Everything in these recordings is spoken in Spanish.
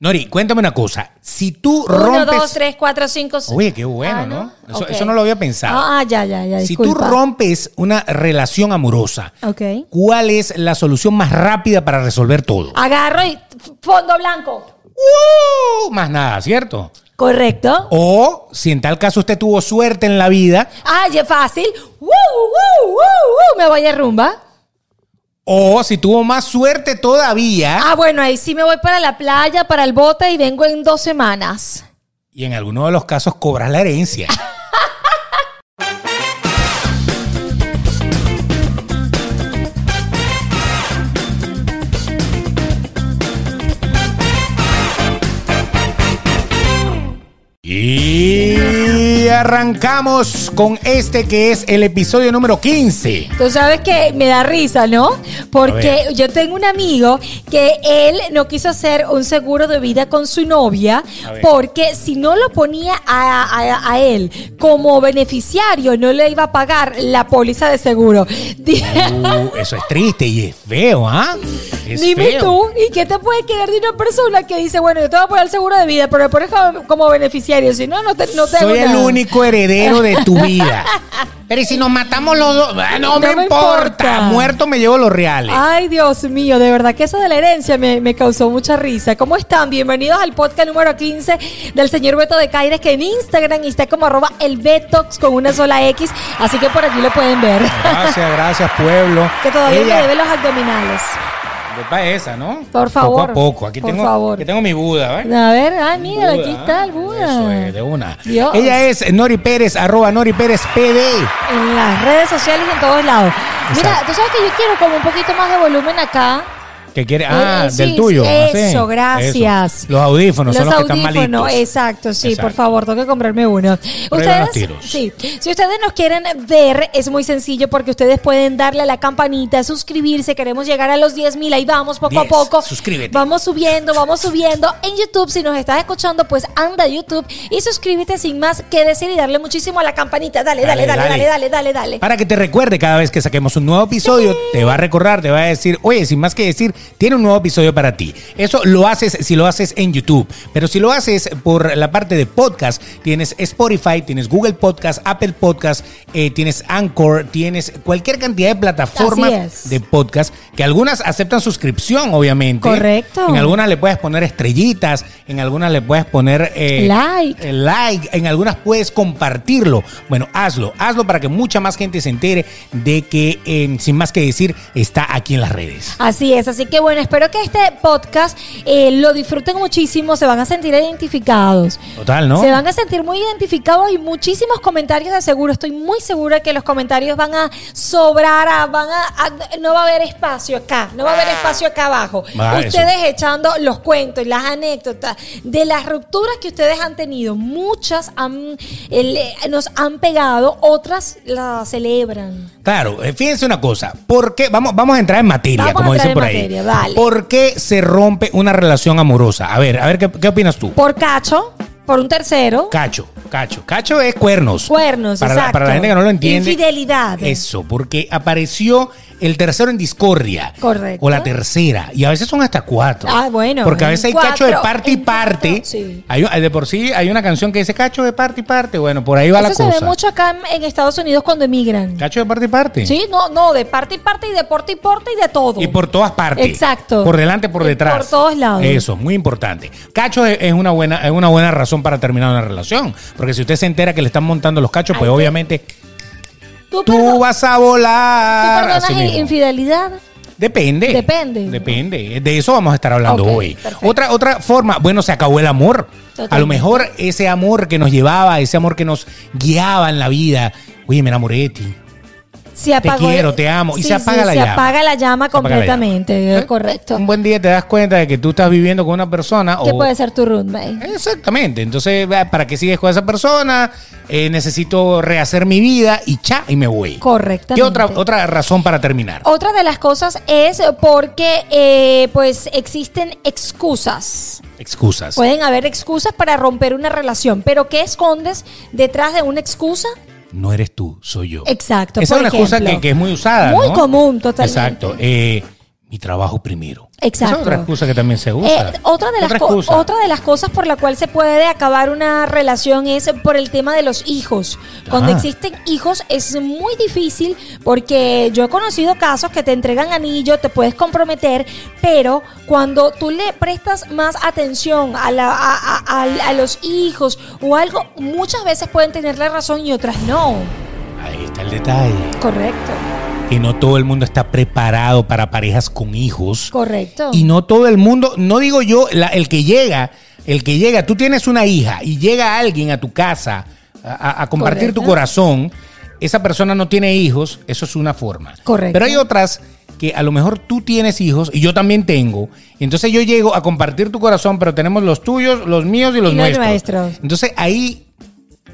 Nori, cuéntame una cosa. Si tú Uno, rompes. dos, tres, cuatro, cinco, seis. Oye, qué bueno, Ah, ¿no? Eso, no lo había pensado. Ah, ya, ya, ya. si tú rompes una relación amorosa, Ok. ¿cuál es la solución más rápida para resolver todo? Agarro y fondo blanco. ¡Uh! Más nada, ¿cierto? Correcto. O si en tal caso usted tuvo suerte en la vida, Ah, ya fácil. ¡Woo, woo, woo, woo! Me voy a rumba. O si tuvo más suerte todavía, Ah, bueno, ahí sí me voy para la playa, para el bote y vengo en dos semanas. y en alguno de los casos cobras la herencia. arrancamos con este que es el episodio número 15. Tú sabes que me da risa, ¿no? Porque yo tengo un amigo que él no quiso hacer un seguro de vida con su novia porque si no lo ponía a, a- a él como beneficiario no le iba a pagar la póliza de seguro. Uh, eso es triste y es feo, ¿ah? Es Dime feo. tú, ¿y qué te puede quedar de una persona que dice, bueno, yo te voy a poner el seguro de vida, pero me pones como, como beneficiario? Si no, no te, no te hago Soy el nada. Único heredero de tu vida. Pero ¿y si nos matamos los dos? Ah, No, No me, me importa. importa. Muerto me llevo los reales. Ay, Dios mío, de verdad que eso de la herencia me, me causó mucha risa. ¿Cómo están? Bienvenidos al podcast número 15 del señor Beto de Caires, que en Instagram está como arroba el Betox con una sola X, así que por aquí lo pueden ver. Gracias, gracias, pueblo. que todavía Ella- me debe los abdominales. Sepa esa, ¿no? Por favor. Poco a poco. Aquí Por tengo, favor. aquí tengo mi Buda, ¿ves? A ver, ay, mira, aquí está el ¿eh? Buda. Eso es, de una. Dios. Ella es Nori Pérez, arroba Nori Pérez PD. En las redes sociales y en todos lados. Mira, Exacto. tú sabes que yo quiero como un poquito más de volumen acá. Que quiere, ah, Eh, del tuyo. Eso, así. gracias. Eso. Los audífonos son los que están audífonos, malitos. exacto, sí, Exacto. por favor, tengo que comprarme uno. Los tiros. sí, si ustedes nos quieren ver, es muy sencillo porque ustedes pueden darle a la campanita, suscribirse, queremos llegar a los 10 mil, ahí vamos poco 10, a poco. suscríbete. Vamos subiendo, vamos subiendo. En YouTube, si nos estás escuchando, pues anda a YouTube y suscríbete sin más que decir y darle muchísimo a la campanita. Dale, dale, Dale, dale, dale, dale. dale, dale, dale. Para que te recuerde cada vez que saquemos un nuevo episodio, te va a recordar, te va a decir, oye, sin más que decir, tiene un nuevo episodio para ti. Eso lo haces si lo haces en YouTube, pero si lo haces por la parte de podcast, tienes Spotify, tienes Google Podcast, Apple Podcast, eh, tienes Anchor, tienes cualquier cantidad de plataformas de podcast, que algunas aceptan suscripción, obviamente. Correcto. En algunas le puedes poner estrellitas, en algunas le puedes poner eh, Like. el like, en algunas puedes compartirlo. Bueno, hazlo, hazlo para que mucha más gente se entere de que, eh, sin más que decir, está aquí en las redes. Así es, así que bueno, espero que este podcast eh, lo disfruten muchísimo, se van a sentir identificados. Total, ¿no? Se van a sentir muy identificados y muchísimos comentarios de seguro. Estoy muy segura que los comentarios van a sobrar, a- van a, a- no va a haber espacio acá, no va a haber espacio acá abajo. Ah, eso. ustedes echando los cuentos y las anécdotas de las rupturas que ustedes han tenido. Muchas han, eh, nos han pegado, otras las celebran. Claro, eh, fíjense una cosa, ¿por qué? Vamos, vamos a entrar en materia, Vamos como dicen en por ahí. materia, ¿Por qué se rompe una relación amorosa? A ver, a ver, ¿qué, qué opinas tú? Por cacho, por un tercero. Cacho, cacho. Cacho es cuernos. Cuernos, para la, para la gente que no lo entiende. Infidelidad. Eso, porque apareció el tercero en discordia. Correcto. O la tercera. Y a veces son hasta cuatro. Ah, bueno, Porque a veces hay cuatro, cacho de parte y parte. cuatro, sí. Hay, de por sí hay una canción que dice cacho de parte y parte. Bueno, por ahí va Eso la se cosa. ve mucho acá en, en Estados Unidos cuando emigran. Cacho de parte y parte. Sí, no, no, de parte y parte y de porte y porte y de todo. Y por todas partes. Exacto. Por delante, por Y detrás. por todos lados. Eso, muy importante. Cacho es, es una buena, es una buena razón para terminar una relación. Porque si usted se entera que le están montando los cachos, pues Ay, obviamente ¿Tú, tú vas a ¿tú volar. perdonas Así mismo. infidelidad? Depende. Depende. Depende. De eso vamos a estar hablando hoy. perfecto. Otra, otra forma, bueno, se acabó el amor. A lo mejor ese amor que nos llevaba, ese amor que nos guiaba en la vida. Oye, me enamoré de ti. Se apagó- quiero, te amo, y se apaga la se llama. apaga la llama Se apaga la completamente, llama. eh, correcto. Un buen día te das cuenta de que tú estás viviendo con una persona. ¿Qué o- puede ser tu roommate? Exactamente. Entonces, ¿para qué sigues con esa persona? Eh, necesito rehacer mi vida y cha, y me voy. Correctamente. ¿Qué otra, otra razón para terminar? Otra de las cosas es porque eh, pues existen excusas. Excusas. Pueden haber excusas para romper una relación, pero ¿qué escondes detrás de una excusa? No eres tú, soy yo. Exacto. Esa es una excusa ejemplo. que, que es muy usada. Muy ¿no? común, totalmente. Exacto. Eh, mi trabajo primero. Exacto. Esa es otra excusa que también se usa. Eh, otra, de las Otra de las cosas por la cual se puede acabar una relación es por el tema de los hijos. Cuando Ah. existen hijos es muy difícil porque yo he conocido casos que te entregan anillo, te puedes comprometer, pero cuando tú le prestas más atención a, la- a, a- a- a los hijos o algo, muchas veces pueden tener la razón y otras no. Ahí está el detalle. Correcto, Que no todo el mundo está preparado para parejas con hijos. correcto. Y no todo el mundo, no digo yo, la- el que llega, el que llega, tú tienes una hija y llega alguien a tu casa a, compartir tu corazón, esa persona no tiene hijos, eso es una forma. Correcto. Pero hay otras que a lo mejor tú tienes hijos y yo también tengo. Y entonces yo llego a compartir tu corazón, pero tenemos los tuyos, los míos y los Y los nuestros. nuestros. Entonces ahí,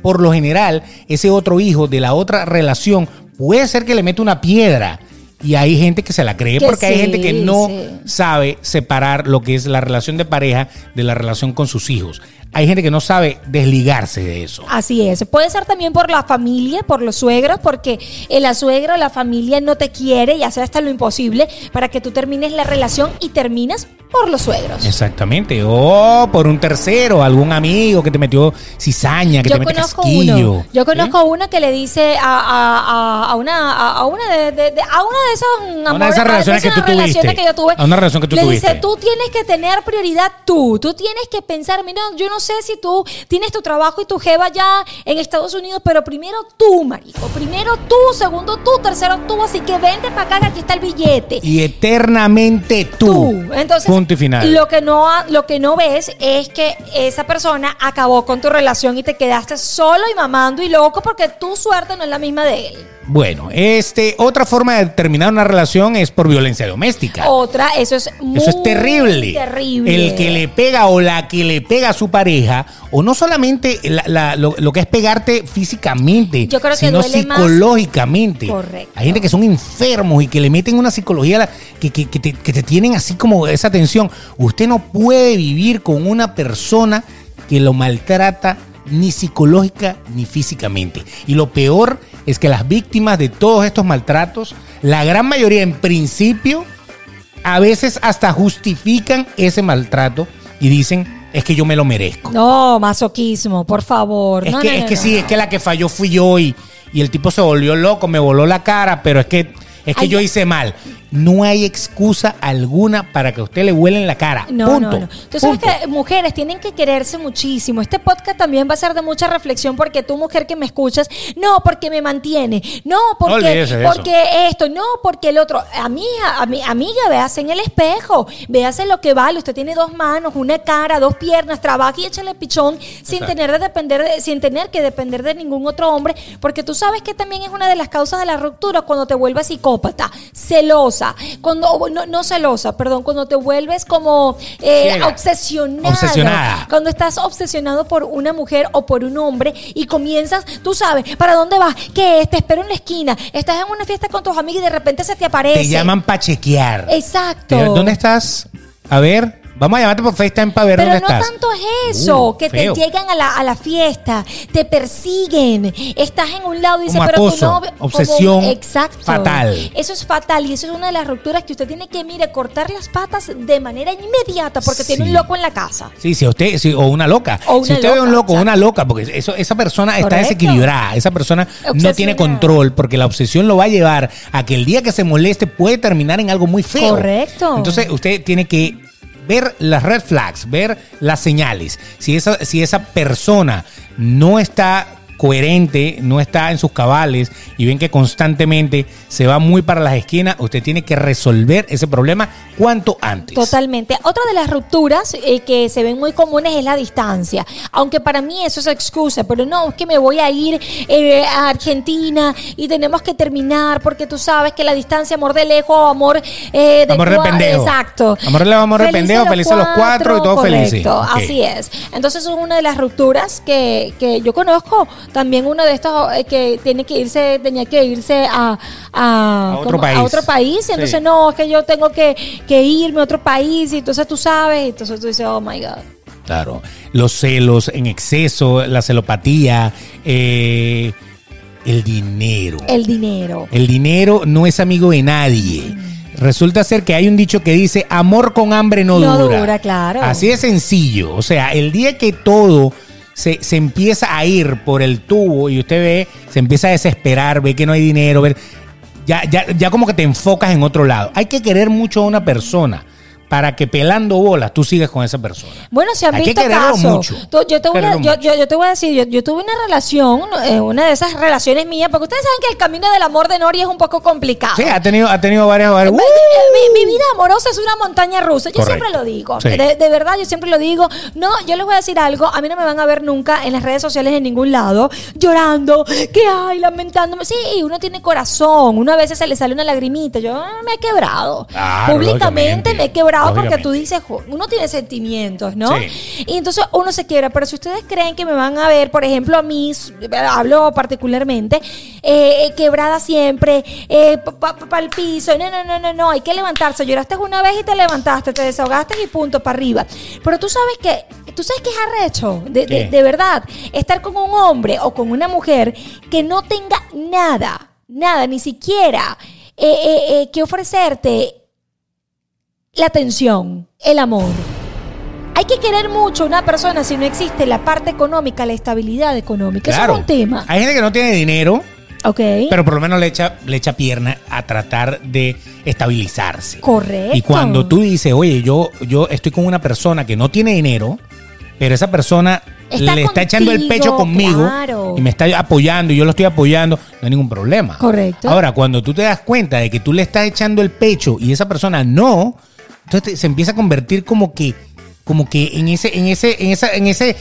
por lo general, ese otro hijo de la otra relación puede ser que le mete una piedra. Y hay gente que se la cree Que porque hay gente que no sí. sabe separar lo que es la relación de pareja de la relación con sus hijos. Hay gente que no sabe desligarse de eso. Así es. Puede ser también por la familia, por los suegros, porque el la suegra o la familia no te quiere y hace hasta lo imposible para que tú termines la relación y terminas por los suegros. Exactamente. O por un tercero, algún amigo que te metió cizaña, que Yo te conozco casquillo. uno. Yo conozco una que le dice a, a- a- a una a, una de, de- de- a una de esas una de esas relaciones que tú relaciones tuviste. que yo tuve. A una relación que tú le tuviste. dice, tú tienes que tener prioridad tú. Tú tienes que pensar, mira, yo no sé si tú tienes tu trabajo y tu jeva ya en Estados Unidos, pero primero tú, marico. Primero tú, segundo tú, tercero tú. Así que vente para acá que aquí está el billete. Y eternamente tú. tú. Entonces, Punto y final. Lo que no lo que no ves es que esa persona acabó con tu relación y te quedaste solo y mamando y loco porque tu suerte no es la misma de él. Bueno, este, otra forma de terminar una relación es por violencia doméstica. Otra, eso es muy Eso es terrible. terrible. El que le pega o la que le pega a su pareja, o no solamente la- la- lo, lo que es pegarte físicamente, Yo creo que sino psicológicamente. Correcto. Hay gente que son enfermos y que le meten una psicología la- que, que- que te, que te tienen así como esa tensión. Usted no puede vivir con una persona que lo maltrata ni psicológica ni físicamente. Y lo peor es que las víctimas de todos estos maltratos, la gran mayoría en principio, a veces hasta justifican ese maltrato y dicen, es que yo me lo merezco. No, masoquismo, por favor. es No, que, no, es no, que sí, es que la que falló fui yo y, y el tipo se volvió loco, me voló la cara, pero es que, es que Ay, yo hice mal. No hay excusa alguna para que a usted le huele en la cara. No, Punto. no, no. Tú sabes Punto. que mujeres tienen que quererse muchísimo. Este podcast también va a ser de mucha reflexión porque tú, mujer que me escuchas, no, porque me mantiene, no, porque, porque esto, no, porque el otro. Amiga, ami- amiga, véase en el espejo, véase lo que vale. Usted tiene dos manos, una cara, dos piernas, trabaja y échale pichón sin Exacto. tener, de depender de- sin tener que depender de ningún otro hombre, porque tú sabes que también es una de las causas de la ruptura cuando te vuelves psicópata, celosa, cuando no, no celosa, perdón, cuando te vuelves como eh, obsesionada, Obsesionada. cuando estás obsesionado por una mujer o por un hombre y comienzas, tú sabes, ¿para dónde vas? ¿Qué es? Te espero en la esquina, estás en una fiesta con tus amigos y de repente se te aparece. Te llaman para chequear. Exacto. ¿Dónde estás? A ver, vamos a llamarte por FaceTime para ver Pero dónde no estás. tanto es eso, Uh, que feo. te llegan a la, a la fiesta, te persiguen, estás en un lado y dices, pero acoso, tu novio... como- obsesión exacto. fatal. Eso es fatal y eso es una de las rupturas que usted tiene que, mire, cortar las patas de manera inmediata porque tiene Sí. un loco en la casa. Sí, si usted, o una loca. O una si usted ve un loca, loco o una loca, porque eso, esa persona está desequilibrada, esa persona no tiene control, porque la obsesión lo va a llevar a que el día que se moleste puede terminar en algo muy feo. Correcto. Entonces usted tiene que ver las red flags, ver las señales. Si esa, si esa persona no está coherente, no está en sus cabales y ven que constantemente se va muy para las esquinas, usted tiene que resolver ese problema cuanto antes. Totalmente. Otra de las rupturas eh, que se ven muy comunes es la distancia. Aunque para mí eso es excusa, pero no, es que me voy a ir eh, a Argentina y tenemos que terminar porque tú sabes que la distancia, amor de lejos, amor eh, de Amor de pendejo. Exacto. Amor de lejos, amor de pendejo, felices los cuatro y todos felices. Ok. Así es. Entonces es una de las rupturas que, que yo conozco. También uno de estos eh, que tiene que irse, tenía que irse a, a, A otro país. a otro país. Y entonces Sí. no, es que yo tengo que, que irme a otro país. Y entonces tú sabes. Y entonces tú dices, oh my God. Claro, los celos en exceso, la celopatía, eh, el dinero. El dinero. El dinero no es amigo de nadie. Resulta ser que hay un dicho que dice, amor con hambre no, No dura. dura, claro. Así de sencillo. O sea, el día que todo se, se empieza a ir por el tubo y usted ve, se empieza a desesperar, ve que no hay dinero, ver, ya, ya, ya como que te enfocas en otro lado. Hay que querer mucho a una persona para que pelando bolas tú sigas con esa persona. Bueno, se han Hay visto casos. mucho. Yo, te voy a, yo, mucho. yo- yo te voy a decir, yo, yo tuve una relación, eh, una de esas relaciones mías, porque ustedes saben que el camino del amor de Nori es un poco complicado. Sí, ha tenido, ha tenido varias... varias Mi, mi- mi vida amorosa es una montaña rusa. Yo Correcto. siempre lo digo. Sí. De, de verdad, yo siempre lo digo. No, yo les voy a decir algo. A mí no me van a ver nunca en las redes sociales en ningún lado llorando, que hay, lamentándome. Sí, uno tiene corazón. Uno a veces se le sale una lagrimita. Yo me he quebrado. Claro, Públicamente me he quebrado porque Lógicamente. tú dices, uno tiene sentimientos, ¿no? Sí. Y entonces uno se quiebra. Pero si ustedes creen que me van a ver, por ejemplo, a mí, hablo particularmente, eh, quebrada siempre, eh, para el piso. No, no, no, no, no. Hay que levantarse. Lloraste una vez y te levantaste, te desahogaste y punto, para arriba. Pero tú sabes que, tú sabes que es arrecho, de, de, verdad, estar con un hombre o con una mujer que no tenga nada, nada, ni siquiera eh, eh, eh, que ofrecerte la atención, el amor. Hay que querer mucho a una persona si no existe la parte económica, la estabilidad económica. Eso es un tema. Hay gente que no tiene dinero, Ok. pero por lo menos le echa, le echa pierna a tratar de estabilizarse. Correcto. Y cuando tú dices, oye, yo, yo estoy con una persona que no tiene dinero, pero esa persona Está le está echando el pecho conmigo claro. y me está apoyando y yo lo estoy apoyando, no hay ningún problema. Correcto. Ahora, cuando tú te das cuenta de que tú le estás echando el pecho y esa persona no, entonces te- se empieza a convertir como que, como que en ese, en ese, en esa, en ese,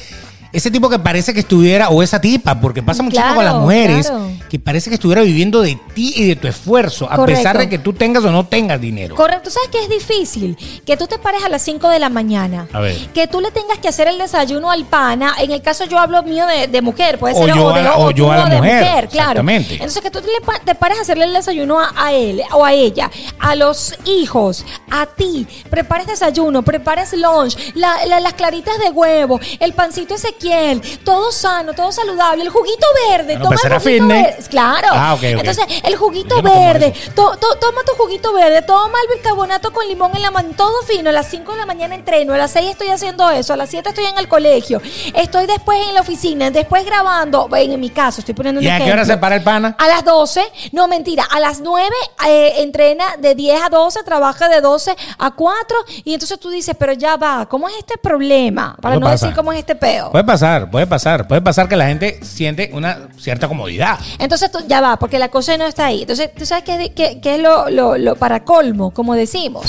ese tipo que parece que estuviera, o esa tipa, porque pasa muchísimo con las mujeres, claro. que parece que estuviera viviendo de ti y de tu esfuerzo, a Correcto. pesar de que tú tengas o no tengas dinero. Correcto, ¿sabes qué es difícil? Que tú te pares a las 5 de la mañana. A ver. Que tú le tengas que hacer el desayuno al pana. En el caso yo hablo mío de, de mujer, puede O ser yo de, a la- o o yo a la de mujer, claro. exactamente. Entonces que tú te pares a hacerle el desayuno a, a él o a ella, a los hijos, a ti. Prepares desayuno, prepares lunch, la- la- las claritas de huevo, el pancito Ezequiel, todo sano, todo saludable, el juguito verde, Bueno, toma pues el juguito verde. Claro. Ah, ok, ok. Entonces, el juguito no verde. To- to- toma tu juguito verde, toma el bicarbonato con limón en la mano, todo fino. A las 5 de la mañana entreno, a las 6 estoy haciendo eso, a las 7 estoy en el colegio, estoy después en la oficina, después grabando. En mi caso, estoy poniendo un ¿Y a qué hora ejemplo. se para el pana? A las 12, no mentira, a las 9 eh, entrena de 10 a 12, trabaja de 12 a 4 y entonces tú dices, pero ya va, ¿cómo es este problema? Para no pasa. decir cómo es este peo. Puede puede pasar, puede pasar que la gente siente una cierta comodidad. Entonces ya va, porque la cosa no está ahí. Entonces, ¿tú sabes qué es lo, lo- lo para colmo, como decimos?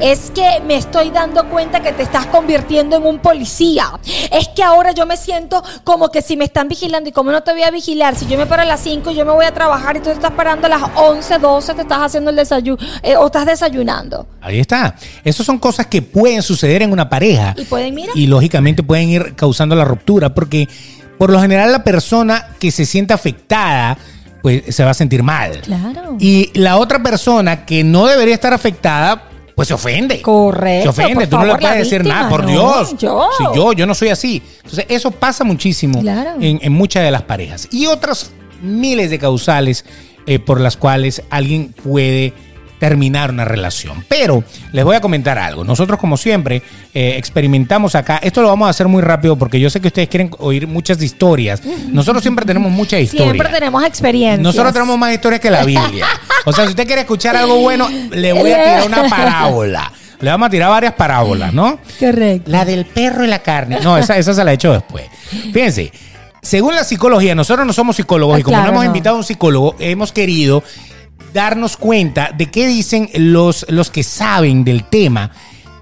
Es que me estoy dando cuenta que te estás convirtiendo en un policía. Es que ahora yo me siento como que si me están vigilando y como no te voy a vigilar, si yo me paro a las 5 yo me voy a trabajar y tú te estás parando a las 11, 12, te estás haciendo el desayuno eh, o estás desayunando. Ahí está. Esas son cosas que pueden suceder en una pareja. Y pueden, mira. Y lógicamente pueden ir causando la ruptura porque por lo general la persona que se siente afectada pues se va a sentir mal. Claro. Y la otra persona que no debería estar afectada pues se ofende. Correcto, Se ofende, tú no le puedes decir víctima, nada, por no, Dios. yo. Sí, yo, yo no soy así. Entonces, eso pasa muchísimo Claro. en, en muchas de las parejas. Y otras miles de causales eh, por las cuales alguien puede terminar una relación. Pero les voy a comentar algo. Nosotros, como siempre, eh, experimentamos acá. Esto lo vamos a hacer muy rápido porque yo sé que ustedes quieren oír muchas historias. Nosotros siempre tenemos muchas historias. Siempre tenemos experiencias. Nosotros tenemos más historias que la Biblia. O sea, si usted quiere escuchar algo bueno, le voy a tirar una parábola. Le vamos a tirar varias parábolas, ¿no? Correcto. La del perro y la carne. No, esa, esa se la he hecho después. Fíjense, según la psicología, nosotros no somos psicólogos Ah, y como claro, no hemos no. invitado a un psicólogo, hemos querido darnos cuenta de qué dicen los, los que saben del tema,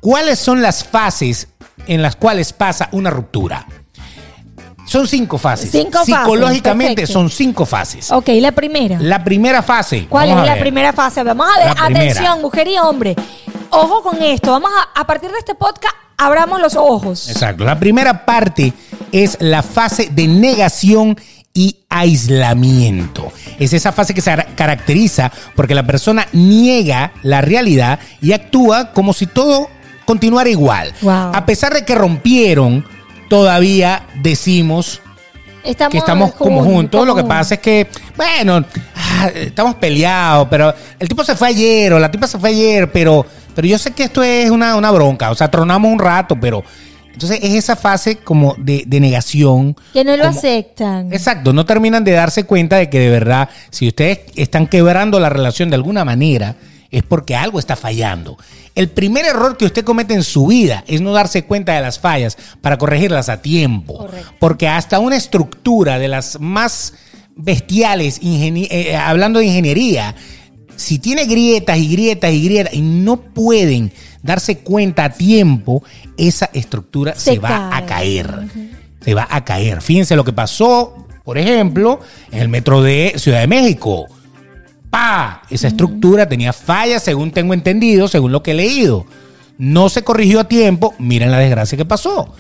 cuáles son las fases en las cuales pasa una ruptura. Son cinco fases. Cinco fases, Psicológicamente son cinco fases. Ok, la primera. La primera fase. ¿Cuál vamos es la primera fase? Vamos a ver, atención, mujer y hombre. Ojo con esto. Vamos a, a partir de este podcast, abramos los ojos. Exacto. La primera parte es la fase de negación y aislamiento. Es esa fase que se cara- caracteriza porque la persona niega la realidad y actúa como si todo continuara igual. Wow. A pesar de que rompieron, todavía decimos Estamos, que estamos como juntos. Lo que pasa es que, bueno, ah, estamos peleados, pero el tipo se fue ayer o la tipa se fue ayer, pero, pero yo sé que esto es una, una bronca, o sea, tronamos un rato, pero... Entonces es esa fase como de, de negación. Que no lo como- aceptan. Exacto, no terminan de darse cuenta de que de verdad, si ustedes están quebrando la relación de alguna manera, es porque algo está fallando. El primer error que usted comete en su vida es no darse cuenta de las fallas para corregirlas a tiempo. Correcto. Porque hasta una estructura de las más bestiales, ingeni- eh, hablando de ingeniería, si tiene grietas y grietas y grietas y no pueden darse cuenta a tiempo, esa estructura se, Se va a cae. caer. Se va a caer. Fíjense lo que pasó, por ejemplo, en el metro de Ciudad de México. ¡Pa! Esa estructura tenía fallas, según tengo entendido, según lo que he leído. No se corrigió a tiempo. Miren la desgracia que pasó.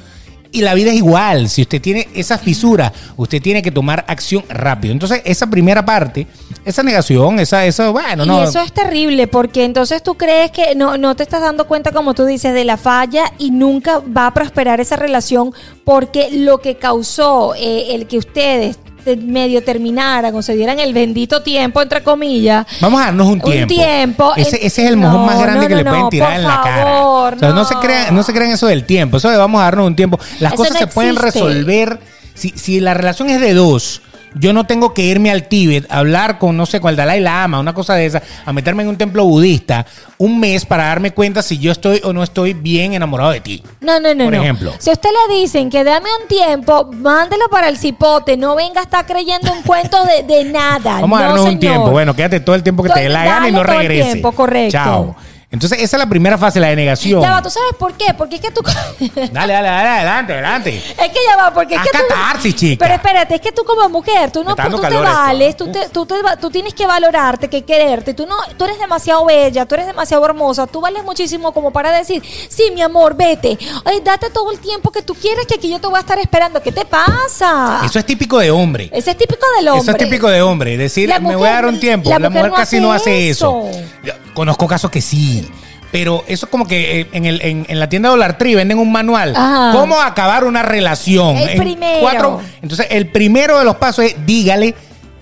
Y la vida es igual. Si usted tiene esa fisura, usted tiene que tomar acción rápido. Entonces, esa primera parte, esa negación, esa, eso, bueno, y no. eso es terrible porque entonces tú crees que no, no te estás dando cuenta, como tú dices, de la falla y nunca va a prosperar esa relación porque lo que causó eh, el que ustedes te- medio terminaran o se dieran el bendito tiempo, entre comillas. Vamos a darnos un Un tiempo. tiempo. Ese, es el mojón No, más grande no, que le pueden tirar en la cara. O sea, no. se crean, no se crean eso del tiempo. Eso de vamos a darnos un tiempo. Las Eso cosas se pueden resolver. Si, si la relación es de dos, yo no tengo que irme al Tíbet a hablar con, no sé, con el Dalai Lama, una cosa de esa, a meterme en un templo budista un mes para darme cuenta si yo estoy o no estoy bien enamorado de ti. No, no, no, Por no. ejemplo. Si a usted le dicen que dame un tiempo, mándelo para el cipote, no venga a estar creyendo en cuentos de, de nada. Vamos a No, darnos un señor. tiempo. Bueno, quédate todo el tiempo que te dé la gana y no todo el regrese. tiempo, correcto. Chao. Entonces, esa es la primera fase, la denegación. Ya va, ¿tú sabes por qué? Porque es que tú... Dale, dale, dale, adelante, adelante. Es que ya va, porque es Haz que tú... catarsis, chica. Pero espérate, es que tú como mujer, tú no tú te vales, tú, te- tú, te tú tienes que valorarte, que quererte. Tú no, tú eres demasiado bella, tú eres demasiado hermosa, tú vales muchísimo como para decir, sí, mi amor, vete. Ay, date todo el tiempo que tú quieres, que aquí yo te voy a estar esperando. ¿Qué te pasa? Eso es típico de hombre. Ese es típico del hombre. Eso es típico de hombre. Decir, me voy a dar un tiempo. la La, mujer mujer, no casi hace no hace eso. eso. Yo conozco casos que sí. Pero eso es como que eh, en, el, en, en la tienda Dollar Tree venden un manual. Ajá. ¿Cómo acabar una relación? El En primero. entonces, el primero de los pasos es dígale,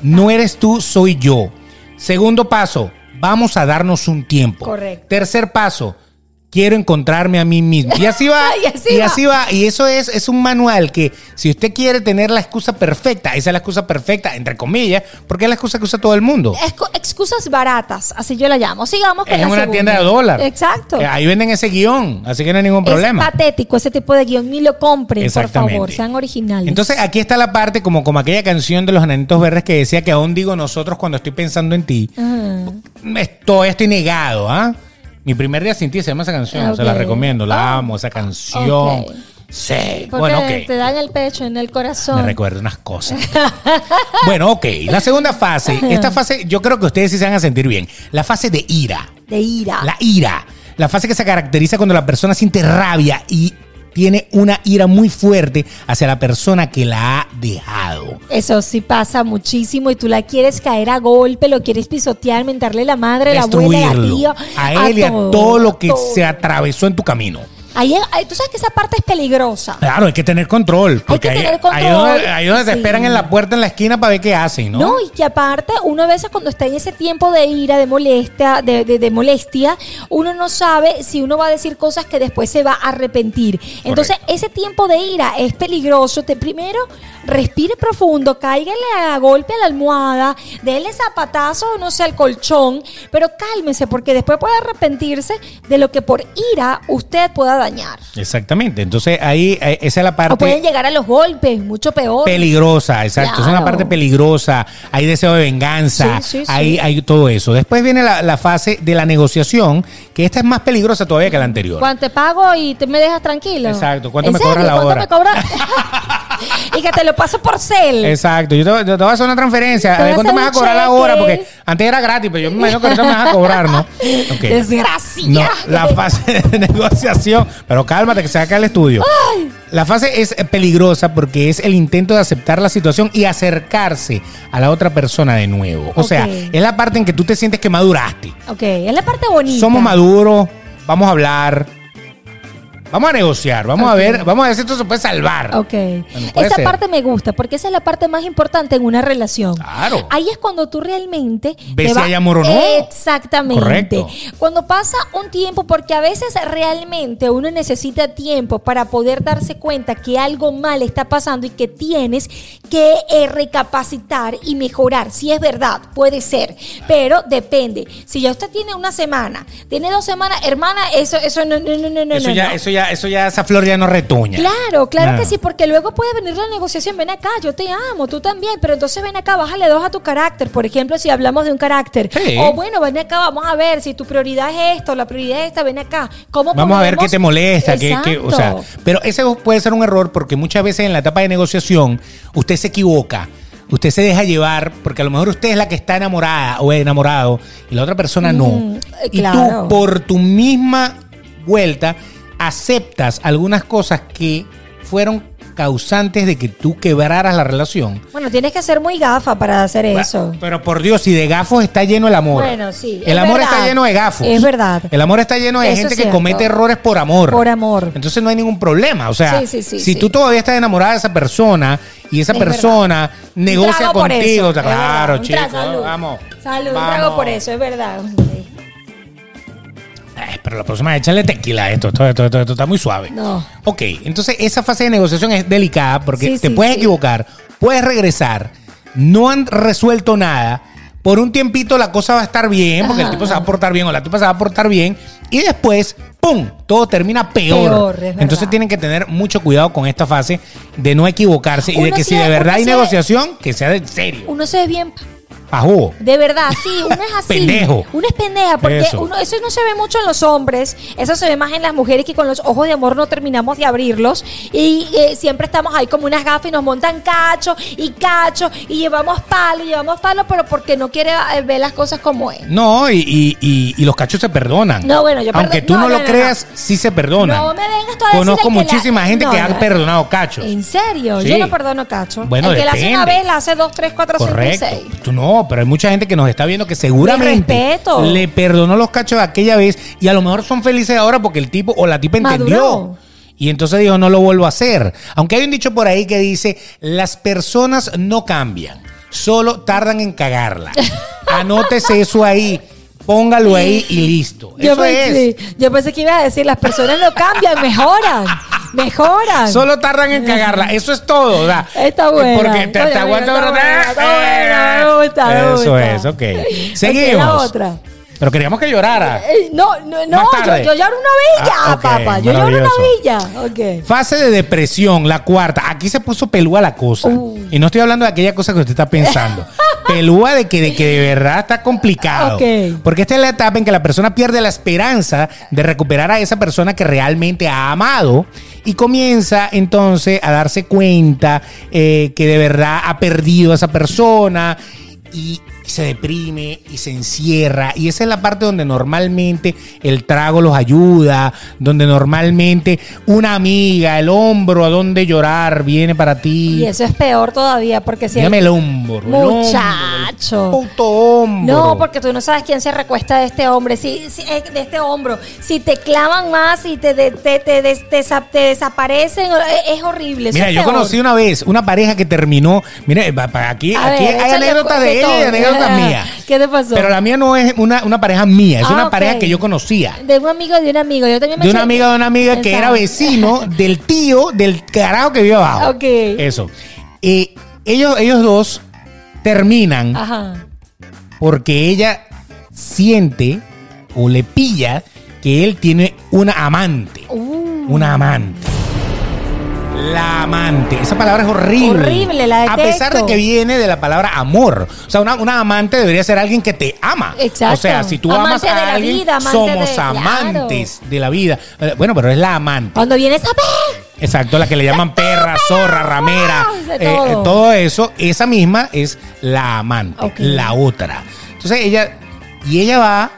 no eres tú, soy yo. Segundo paso, vamos a darnos un tiempo. Correcto. Tercer paso, quiero encontrarme a mí mismo. Y así va. Y así y va. así va. Y eso es, es un manual que si usted quiere tener la excusa perfecta, esa es la excusa perfecta, entre comillas, porque es la excusa que usa todo el mundo. Excusas baratas, así yo la llamo. Sigamos con Es la en una segunda. tienda de dólar. Exacto. Eh, Ahí venden ese guion, así que no hay ningún problema. Es patético ese tipo de guion, ni lo compren, por favor, sean originales. Entonces aquí está la parte como, como aquella canción de los enanitos verdes que decía que aún digo nosotros cuando estoy pensando en ti. Estoy, estoy negado, ¿ah? Mi primer día sin ti se llama esa canción, se la recomiendo, la Ah. amo, esa canción. Sí, Porque bueno, ok. te dan el pecho, en el corazón. Me recuerda unas cosas. bueno, ok. La segunda fase. Esta fase yo creo que ustedes sí se van a sentir bien. La fase de ira. De ira. La ira. La fase que se caracteriza cuando la persona siente rabia y tiene una ira muy fuerte hacia la persona que la ha dejado. Eso sí pasa muchísimo y tú la quieres caer a golpe, lo quieres pisotear, mentarle la madre, la abuela, la tía. A él y a todo, todo lo que todo. se atravesó en tu camino. Ahí, ahí- tú sabes que esa parte es peligrosa. Claro, hay que tener control. Porque que ahí, tener ahí es donde, control, ahí donde te sí. esperan en la puerta en la esquina para ver qué hacen, ¿no? ¿no? y que aparte, uno a veces cuando está en ese tiempo de ira, de molestia, de, de- de molestia, uno no sabe si uno va a decir cosas que después se va a arrepentir. Entonces, ese tiempo de ira es peligroso. Te, primero, respire profundo, cáigale a golpe a la almohada, déle zapatazo, no sé, al colchón, pero cálmese, porque después puede arrepentirse de lo que por ira usted pueda dañar. Exactamente. Entonces ahí eh, esa es la O pueden parte llegar a los golpes, mucho peor. peligrosa, exacto. Es una parte peligrosa. Hay deseo de venganza. Sí, sí, sí. Hay, hay todo eso. Después viene la, la fase de la negociación, que esta es más peligrosa todavía que la anterior. Cuando te pago y te me dejas tranquilo. Exacto. ¿Cuánto ¿En me cobras la ¿Cuánto hora? me cobras? y que te lo paso por cel. Exacto, yo te, yo te voy a hacer una transferencia. A ver cuánto me vas a cobrar la hora, porque antes era gratis, pero yo me imagino que ahorita me vas a cobrar, ¿no? Ok. Desgracia. No, la fase de negociación. Pero cálmate, que se acá el estudio. La fase es peligrosa porque es el intento de aceptar la situación y acercarse a la otra persona de nuevo. O sea, es la parte en que tú te sientes que maduraste. Ok, es la parte bonita. Somos maduros, vamos a hablar. Vamos a negociar, vamos a ver, vamos a ver si esto se puede salvar. Ok. Bueno, puede esa ser. parte me gusta porque esa es la parte más importante en una relación. Claro. Ahí es cuando tú realmente Ves si hay amor o no. Exactamente. Correcto. Cuando pasa un tiempo, porque a veces realmente uno necesita tiempo para poder darse cuenta que algo mal está pasando y que tienes que eh, recapacitar y mejorar. Si es verdad, puede ser, pero depende. Si ya usted tiene una semana, tiene dos semanas, hermana, eso, eso no, no, no, no, no, eso no, ya, no. eso ya, eso ya, esa flor ya no retoña. Claro, claro No. que sí, porque luego puede venir la negociación, ven acá, yo te amo, tú también, pero entonces ven acá, bájale dos a tu carácter, por ejemplo, si hablamos de un carácter. Sí. O bueno, ven acá, vamos a ver si tu prioridad es esto, la prioridad es esta, ven acá. ¿Cómo Vamos a ver qué te molesta, qué, qué- o sea, pero ese puede ser un error porque muchas veces en la etapa de negociación usted se equivoca. Usted se deja llevar porque a lo mejor usted es la que está enamorada o enamorado y la otra persona no. Mm, eh, y claro. tú por tu misma vuelta aceptas algunas cosas que fueron causantes de que tú quebraras la relación. Bueno, tienes que ser muy gafa para hacer eso. Pero por Dios, si de gafos está lleno el amor. Bueno, sí, El es amor verdad. está lleno de gafos. Es verdad. El amor está lleno de Eso gente que comete errores por amor. Por amor. Entonces no hay ningún problema. O sea, Sí, sí, sí, si tú todavía estás enamorada de esa persona y esa Es persona negocia trago por contigo, claro, verdad. Chicos, salud. vamos. Salud, un vamos. trago por eso, es verdad. Pero la próxima vez échale tequila a esto. Esto, esto- esto- esto está muy suave. No. Ok, entonces esa fase de negociación es delicada porque Sí, te sí, puedes sí. equivocar, puedes regresar, no han resuelto nada. Por un tiempito la cosa va a estar bien, porque el Ajá. tipo se va a portar bien o la tipa se va a portar bien, y después, ¡pum! Todo termina peor. Peor, es verdad. Entonces tienen que tener mucho cuidado con esta fase de no equivocarse y de Uno que sí- si de verdad uno hay sí- negociación, que sea de serio. Uno se ve bien Pajú. De verdad, sí, uno es así. Pendejo. Uno es pendeja, porque Eso. Uno, eso no se ve mucho en los hombres, eso se ve más en las mujeres que con los ojos de amor no terminamos de abrirlos y eh, siempre estamos ahí como unas gafas y nos montan cacho y cacho y llevamos palo y llevamos palo, pero porque no quiere eh, ver las cosas como es. No, y, y- y- y los cachos se perdonan. No, bueno, yo Aunque tú no, no, lo no, creas, sí se perdonan. No me vengas a Conozco la- muchísima gente que ha perdonado cachos. ¿En serio? Sí. Yo no perdono cacho. Bueno, el que la hace una vez, la hace dos, tres, cuatro, cinco y seis. Tú no, pero hay mucha gente que nos está viendo que seguramente le perdonó los cachos de aquella vez y a lo mejor son felices ahora porque el tipo o la tipa entendió. Y entonces dijo, no lo vuelvo a hacer. Aunque hay un dicho por ahí que dice, las personas no cambian, solo tardan en cagarla. Anótese eso ahí, póngalo ahí y listo. Yo eso es. pensé, yo pensé que ibas a decir, las personas no cambian, mejoran, mejoran. Solo tardan en cagarla. Eso es todo. o sea, Está buena. Porque te, te aguanta me Eso es, ok. Seguimos. la otra. Pero queríamos que llorara. Eh, no, no, no, Más yo, yo lloro una villa, Ah, papá. Yo lloro una villa. Ok. Fase de depresión, la cuarta. Aquí se puso pelúa la cosa. Uh. Y no estoy hablando de aquella cosa que usted está pensando. pelúa de que, de que de verdad está complicado. Ok. Porque esta es la etapa en que la persona pierde la esperanza de recuperar a esa persona que realmente ha amado y comienza entonces a darse cuenta eh, que de verdad ha perdido a esa persona y se deprime y se encierra. Y esa es la parte donde normalmente el trago los ayuda, donde normalmente una amiga, el hombro a donde llorar viene para ti. Y eso es peor todavía, porque si. Dígame el hombro. el hombro, Muchacho. el puto hombro. No, porque tú no sabes quién se recuesta de este hombre, si, si- eh, de este hombro. Si te clavan más y te, te, te te desa- te desaparecen, eh, es horrible. eso Mira, es yo peor. conocí una vez una pareja que terminó. Mire, pa- pa- aquí, A aquí ver, hay anécdotas de de ella y. anécdotas mías. ¿Qué te pasó? Pero la mía no es una, una pareja mía, es Ah, una ok. pareja que yo conocía. De un amigo de un amigo. Yo también me De una amiga de una amiga que era vecino del tío del carajo que vive abajo. Ok. Eso. Eh, ellos, ellos dos terminan Ajá. porque ella siente o le pilla que él tiene una amante. Uh, Una amante. La amante. Esa palabra es horrible. Horrible, la A pesar de detesto. que viene de la palabra amor. O sea, una, una amante debería ser alguien que te ama. Exacto. O sea, si tú Amante amas a la alguien, vida, somos de- claro. amantes de la vida. Eh, Bueno, pero es la amante. Cuando viene esa vez. Exacto, la que le llaman perra, zorra, ramera, De eh, todo. eh, todo eso, esa misma es la amante, la otra. Entonces ella, y ella va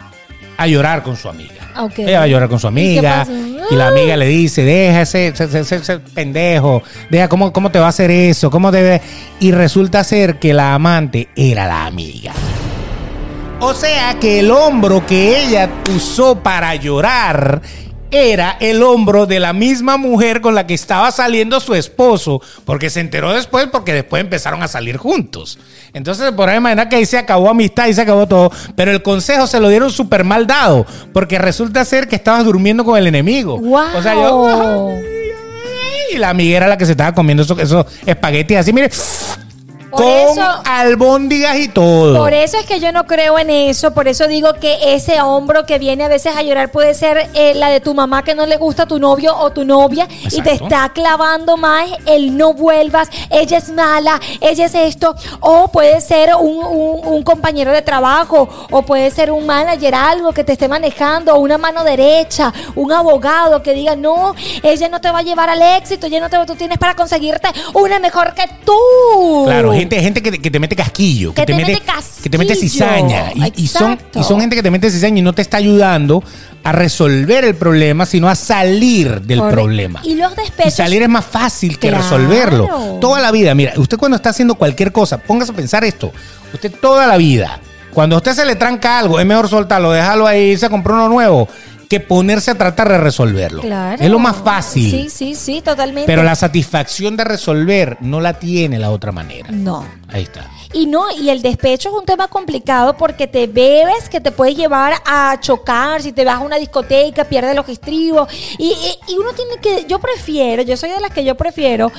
a llorar con su amiga. Ok. Ella va a llorar con su ¿Y qué amiga y, la amiga le dice, deja ese, ese- ese- ese pendejo, deja cómo, cómo te va a hacer eso, cómo debe... Y resulta ser que la amante era la amiga. O sea que el hombro que ella usó para llorar era el hombro de la misma mujer con la que estaba saliendo su esposo, porque se enteró después, porque después empezaron a salir juntos. Entonces, por ahí manera que ahí se acabó amistad y se acabó todo, pero el consejo se lo dieron súper mal dado, porque resulta ser que estabas durmiendo con el enemigo. ¡Guau! O sea, yo... Y la amiga era la que se estaba comiendo esos, esos espaguetis así, mire, Por con eso- albóndigas y todo. Por eso es que yo no creo en eso, por eso digo que ese hombro que viene a veces a llorar puede ser eh, la de tu mamá que no le gusta a tu novio o tu novia y te está clavando más el no vuelvas, ella es mala, ella es esto, o puede ser un, un- un compañero de trabajo, o puede ser un manager, algo que te esté manejando, una mano derecha, un abogado que diga, no, ella no te va a llevar al éxito, ella no te, tú tienes para conseguirte una mejor que tú. Claro, gente, gente que, te- que te mete casquillo, que, Que te, te mete, mete que te mete casquillo. cizaña. Y, y son, y son gente que te mete cizaña y no te está ayudando a resolver el problema, sino a salir del Correcto. problema. Y los Y despechos. salir es más fácil que Claro. resolverlo. Toda la vida, mira, usted cuando está haciendo cualquier cosa, póngase a pensar esto. Usted toda la vida, cuando a usted se le tranca algo, es mejor soltarlo, dejarlo ahí, irse a comprar uno nuevo, que ponerse a tratar de resolverlo. Claro. Es lo más fácil. Sí, sí, sí, totalmente. Pero la satisfacción de resolver no la tiene la otra manera. No. Ahí está. Y no, y el despecho es un tema complicado porque te bebes que te puede llevar a chocar, si te vas a una discoteca, pierdes los estribos. Y, y- y uno tiene que, yo prefiero, yo soy de las que yo prefiero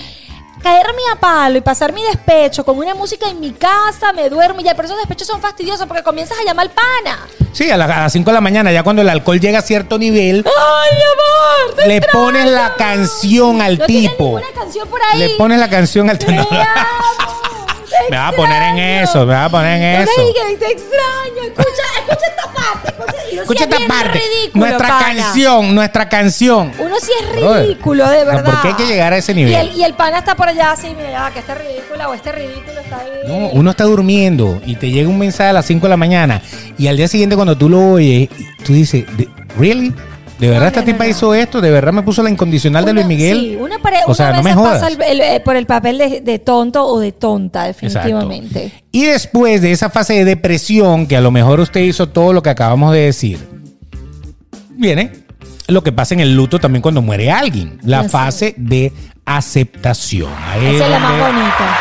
caerme a palo y pasar mi despecho con una música en mi casa, me duermo y ya, pero esos despechos son fastidiosos porque comienzas a llamar pana. Sí, a, la- a las 5 de la mañana, ya cuando el alcohol llega a cierto nivel, ¡Ay, mi amor! te le pones la canción al No tipo. ninguna canción por ahí. Le pones la canción al tipo. Me va a poner en eso, me va a poner en eso. te extraño. Escucha, escucha esta parte. Escucha, esta parte. ridículo, nuestra pana. canción, nuestra canción. Uno sí es ridículo, de verdad. ¿por qué hay que llegar a ese nivel? Y el, y el pana está por allá así, mira, ya, que este ridículo o este ridículo está ahí. No, uno está durmiendo y te llega un mensaje a las 5 de la mañana y al día siguiente cuando tú lo oyes, tú dices, "¿De- ¿really? ¿De verdad No, esta no, tipa no. hizo esto? ¿De verdad me puso la incondicional de Luis Miguel? Sí, una, pare- o sea, una no me vez pasa el- el- eh, por el papel de, de tonto o de tonta, definitivamente. Exacto. Y después de esa fase de depresión, que a lo mejor usted hizo todo lo que acabamos de decir, viene lo que pasa en el luto también cuando muere alguien, la fase de aceptación. Ahí Esa es la más bonita.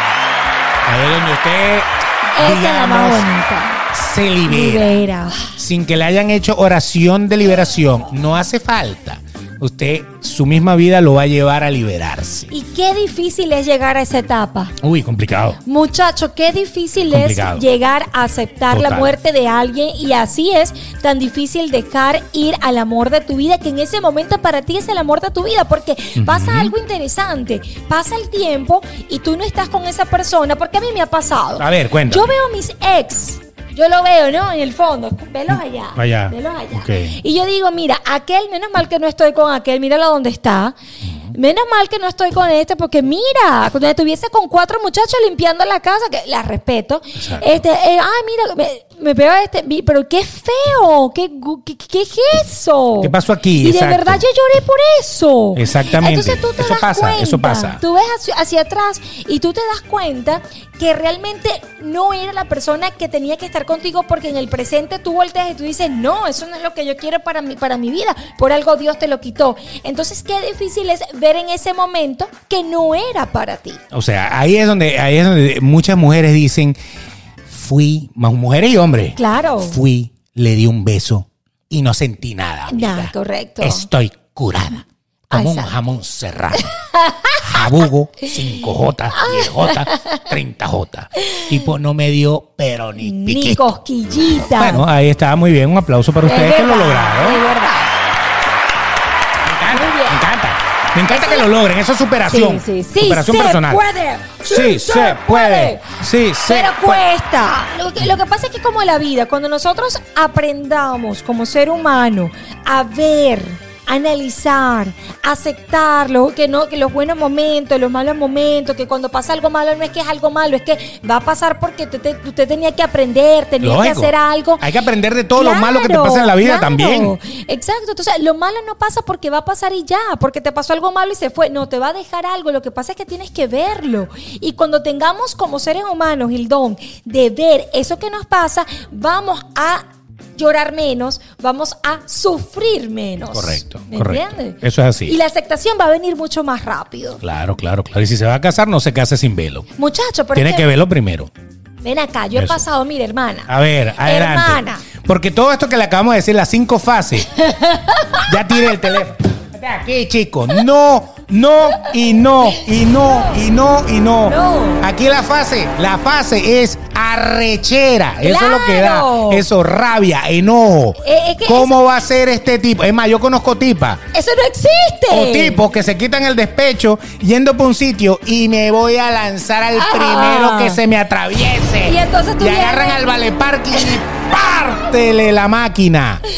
Ahí es donde usted, Esa es la más bonita. Se libera. Libera. Sin que le hayan hecho oración de liberación. No hace falta. Usted, su misma vida lo va a llevar a liberarse. Y qué difícil es llegar a esa etapa. Uy, complicado. Muchacho, qué difícil Complicado. es llegar a aceptar la muerte de alguien y así es tan difícil dejar ir al amor de tu vida que en ese momento para ti es el amor de tu vida porque pasa algo interesante, pasa el tiempo y tú no estás con esa persona porque a mí me ha pasado. A ver, cuéntame. Yo veo a mis ex. Yo lo veo, ¿no? En el fondo. Velos allá. Allá. Velos allá. Y yo digo, mira, aquel, menos mal que no estoy con aquel, míralo donde está. Menos mal que no estoy con este, porque mira, cuando estuviese con cuatro muchachos limpiando la casa, que la respeto. Exacto. Este, eh, ay, mira, me, me veo este, pero qué feo, qué, qué, qué es eso. ¿Qué pasó aquí? Y de Exacto. verdad yo lloré por eso. Exactamente. Entonces tú te Eso das pasa, cuenta, eso pasa. Tú ves hacia, hacia atrás y tú te das cuenta que realmente no era la persona que tenía que estar contigo porque en el presente tú volteas y tú dices, no, eso no es lo que yo quiero para mi, para mi vida. Por algo Dios te lo quitó. Entonces, qué difícil es ver en ese momento que no era para ti. O sea, ahí es donde, ahí es donde muchas mujeres dicen, fui, más mujeres y hombres, Claro. fui, le di un beso y no sentí nada. Nada, correcto. Estoy curada. Como un jamón serrano. Jabugo, 5J, 10J, 30J. Tipo no me dio, pero ni Ni piquito. cosquillita. Bueno, ahí está muy bien. Un aplauso para Es ustedes que lo lograron. Es verdad. Me encanta que lo logren. Eso es superación. Sí, sí, sí. Superación se personal. puede. Sí, se puede. Sí, se Pero puede. cuesta. Lo que, lo que pasa es que como la vida, cuando nosotros aprendamos como ser humano a ver, analizar, aceptar lo, que no, que los buenos momentos, los malos momentos, que cuando pasa algo malo no es que es algo malo, es que va a pasar porque usted, te- usted tenía que aprender, tenía que hacer algo. Hay que aprender de todo lo Claro, malo que te pasa en la vida claro. también. Exacto, entonces lo malo no pasa porque va a pasar y ya, porque te pasó algo malo y se fue. No, te va a dejar algo. Lo que pasa es que tienes que verlo. Y cuando tengamos como seres humanos el don de ver eso que nos pasa, vamos a llorar menos, vamos a sufrir menos. Correcto, ¿Me correcto. entiendes? Eso es así. Y la aceptación va a venir mucho más rápido. Claro, claro, claro. Y si se va a casar, no se case sin velo. Muchacho, pero Tiene que verlo primero. ven acá, yo he pasado, mira, hermana. A ver, adelante. Hermana. Porque todo esto que le acabamos de decir, las cinco fases, ya tire el teléfono. Aquí, chicos. No, no y no, y no, y no, y no. No. Aquí la fase, la fase es arrechera. Eso es lo que da. Eso, rabia, enojo. Eh, es que ¿Cómo va a ser este tipo? Es más, yo conozco tipas. Eso no existe. O tipos que se quitan el despecho yendo por un sitio y me voy a lanzar al Ah. primero que se me atraviese. Y entonces tú Y agarran al vale parking y pártele la máquina.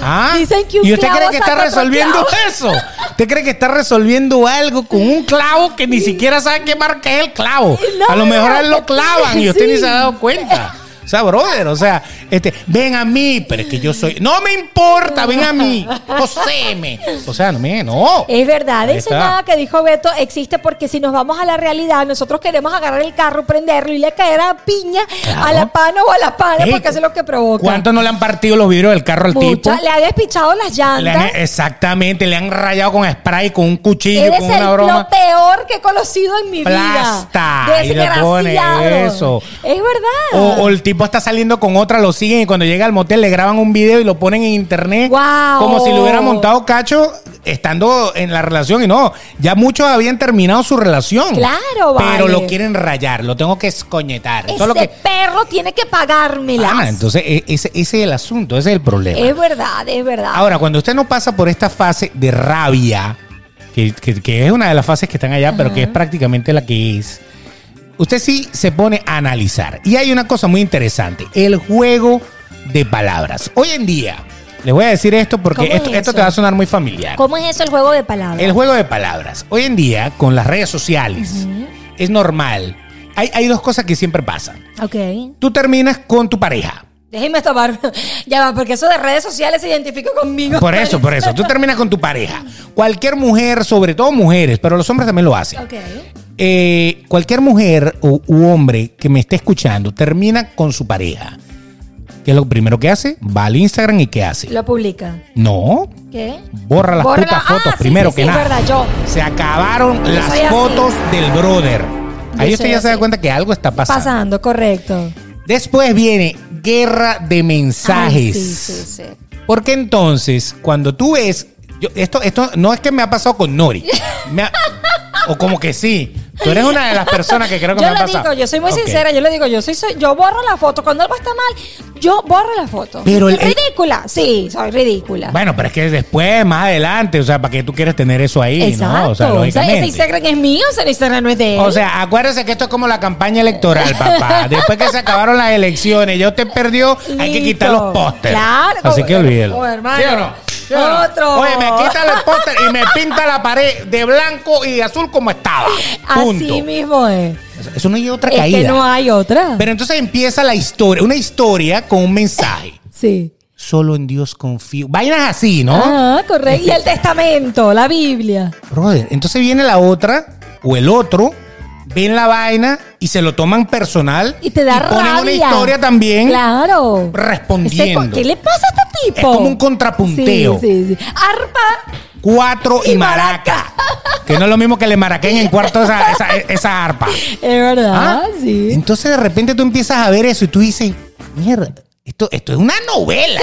¿Ah? Dicen que un ¿Y usted cree que está resolviendo clavo. Eso? ¿Usted cree que está resolviendo algo con un clavo que ni siquiera sabe qué marca es el clavo? No, a lo mejor a él lo clavan y usted ni se ha dado cuenta. O sea, brother, o sea, este, ven a mí, pero es que yo soy. No me importa, ven a mí, poséeme. O sea, no me, no. Es verdad, eso nada que dijo Beto existe porque si nos vamos a la realidad, nosotros queremos agarrar el carro, prenderlo y le caer a piña Claro. a la pana o a la pana Ey, porque eso es lo que provoca. ¿Cuántos no le han partido los vidrios del carro al tipo? Mucha- le han despichado las Le han- llantas. exactamente, le han rayado con spray, con un cuchillo, Eres con el, una broma. lo peor que he conocido en mi Plasta, vida. y le pone Desgraciado. eso. Es verdad. O, o el tipo está saliendo con otra, lo siguen y cuando llega al motel le graban un video y lo ponen en internet. Como si le hubiera montado cacho estando en la relación. Y no, ya muchos habían terminado su relación. Claro, Pero vale. lo quieren rayar, lo tengo que escoñetar. Ese es lo que. perro tiene que pagármelas. Ana, entonces e- ese, ese es el asunto, ese es el problema. es verdad, es verdad. Ahora, cuando usted no pasa por esta fase de rabia, que, que- que es una de las fases que están allá, pero que es prácticamente la que es, usted sí se pone a analizar. Y hay una cosa muy interesante, el juego de palabras. Hoy en día, les voy a decir esto porque ¿Cómo es esto, te va a sonar muy familiar. ¿Cómo es eso el juego de palabras? El juego de palabras. Hoy en día, con las redes sociales, es normal. Hay, hay dos cosas que siempre pasan. Ok. Tú terminas con tu pareja. Déjeme tomar. Ya va, porque eso de redes sociales se identifica conmigo. Por eso, por eso. Tú terminas con tu pareja. Cualquier mujer, sobre todo mujeres, pero los hombres también lo hacen. Ok. Eh, cualquier mujer u, u hombre que me esté escuchando termina con su pareja. ¿Qué es lo primero que hace? Va al Instagram y ¿qué hace? Lo publica. No, ¿Qué? borra las Borra putas la- fotos ah, sí, primero sí, que sí, nada. verdad, yo. Se acabaron Yo las así. fotos del brother. Ahí usted ya se da cuenta que algo está pasando. Pasando, correcto. Después viene guerra de mensajes. Ay, sí, sí, sí. Porque entonces, cuando tú ves, yo, esto, esto no es que me ha pasado con Nori. Ha- o como que sí. Tú eres una de las personas que creo que Yo me ha le pasado. digo, yo soy muy sincera, yo le digo, yo soy, soy- yo borro la foto. Cuando algo está mal, yo borro la foto. Pero el- ¿Es ridícula? Sí, soy ridícula. Bueno, pero es que después, más adelante, o sea, ¿para qué tú quieres tener eso ahí? Exacto. ¿no? O sea, ese lógicamente. Instagram es mío, o sea, el Instagram no es de él. O sea, acuérdese que esto es como la campaña electoral, papá. Después que se acabaron las elecciones, ya usted perdió, hay que quitar los pósteres. Claro. Así que olvídelo. ¿Sí o no? Otro. Oye, me quita los pósteres y me pinta la pared de blanco y de azul como estaba. Punto. Así mismo es. Eso no hay otra Es caída. que no hay otra. Pero entonces empieza la historia, una historia con un mensaje. sí. Solo en Dios confío. Vainas así, ¿no? Ah, correcto. Y el testamento, la Biblia. Brother, entonces viene la otra o el otro, ven la vaina y se lo toman personal Y te da ponen rabia. una historia también Claro. respondiendo. Ese ¿Qué le pasa a este tipo? Es como un contrapunteo. Sí, sí, sí. Arpa. Cuatro y, Y maraca. Que no es lo mismo que le maraquen en cuarto esa, esa, esa arpa. Es verdad, ¿Ah? sí. Entonces de repente tú empiezas a ver eso y tú dices, mierda. Esto, esto es una novela.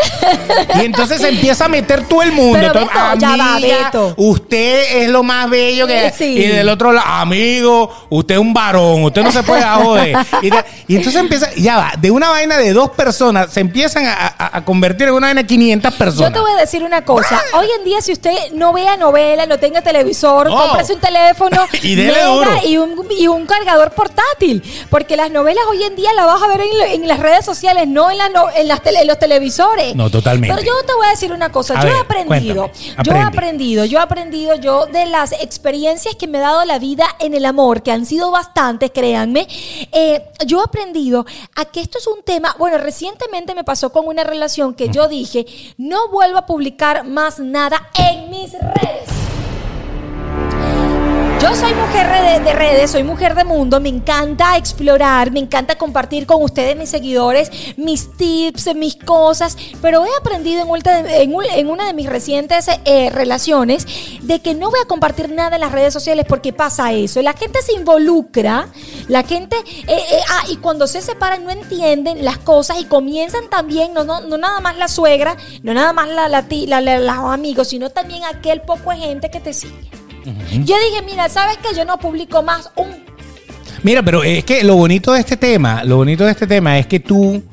y entonces se empieza a meter todo el mundo. Pero, Beto, ya va, amiga, Beto. usted es lo más bello que Sí. Y del otro lado, amigo, usted es un varón, usted no se puede joder. y, de- y entonces empieza, ya va, de una vaina de dos personas, se empiezan a, a- a convertir en una vaina de 500 personas. Yo te voy a decir una cosa. Hoy en día, si usted no vea novela, no tenga televisor, No. cómprese un teléfono Y y un, y un cargador portátil. Porque las novelas hoy en día las vas a ver en, las redes sociales, no en, la en, las tele- en los televisores. No, totalmente. Pero yo te voy a decir una cosa. A yo ver, he aprendido, yo he aprendido, yo he aprendido, yo de las experiencias que me ha dado la vida en el amor, que han sido bastantes, créanme, eh, yo he aprendido a que esto es un tema, bueno, recientemente me pasó con una relación que yo dije, no vuelvo a publicar más nada en mis redes. Yo soy mujer de, de redes, soy mujer de mundo, me encanta explorar, me encanta compartir con ustedes, mis seguidores, mis tips, mis cosas, pero he aprendido en, ulta- en un- en una de mis recientes eh, relaciones de que no voy a compartir nada en las redes sociales porque pasa eso. La gente se involucra, la gente, eh, eh, ah, y cuando se separan no entienden las cosas y comienzan también, no, no, no nada más la suegra, no nada más la, la, la- los amigos, sino también aquel poco gente que te sigue. Yo dije, mira, ¿sabes que Yo no publico más un... Mira, pero es que lo bonito de este tema, lo bonito de este tema es que tú,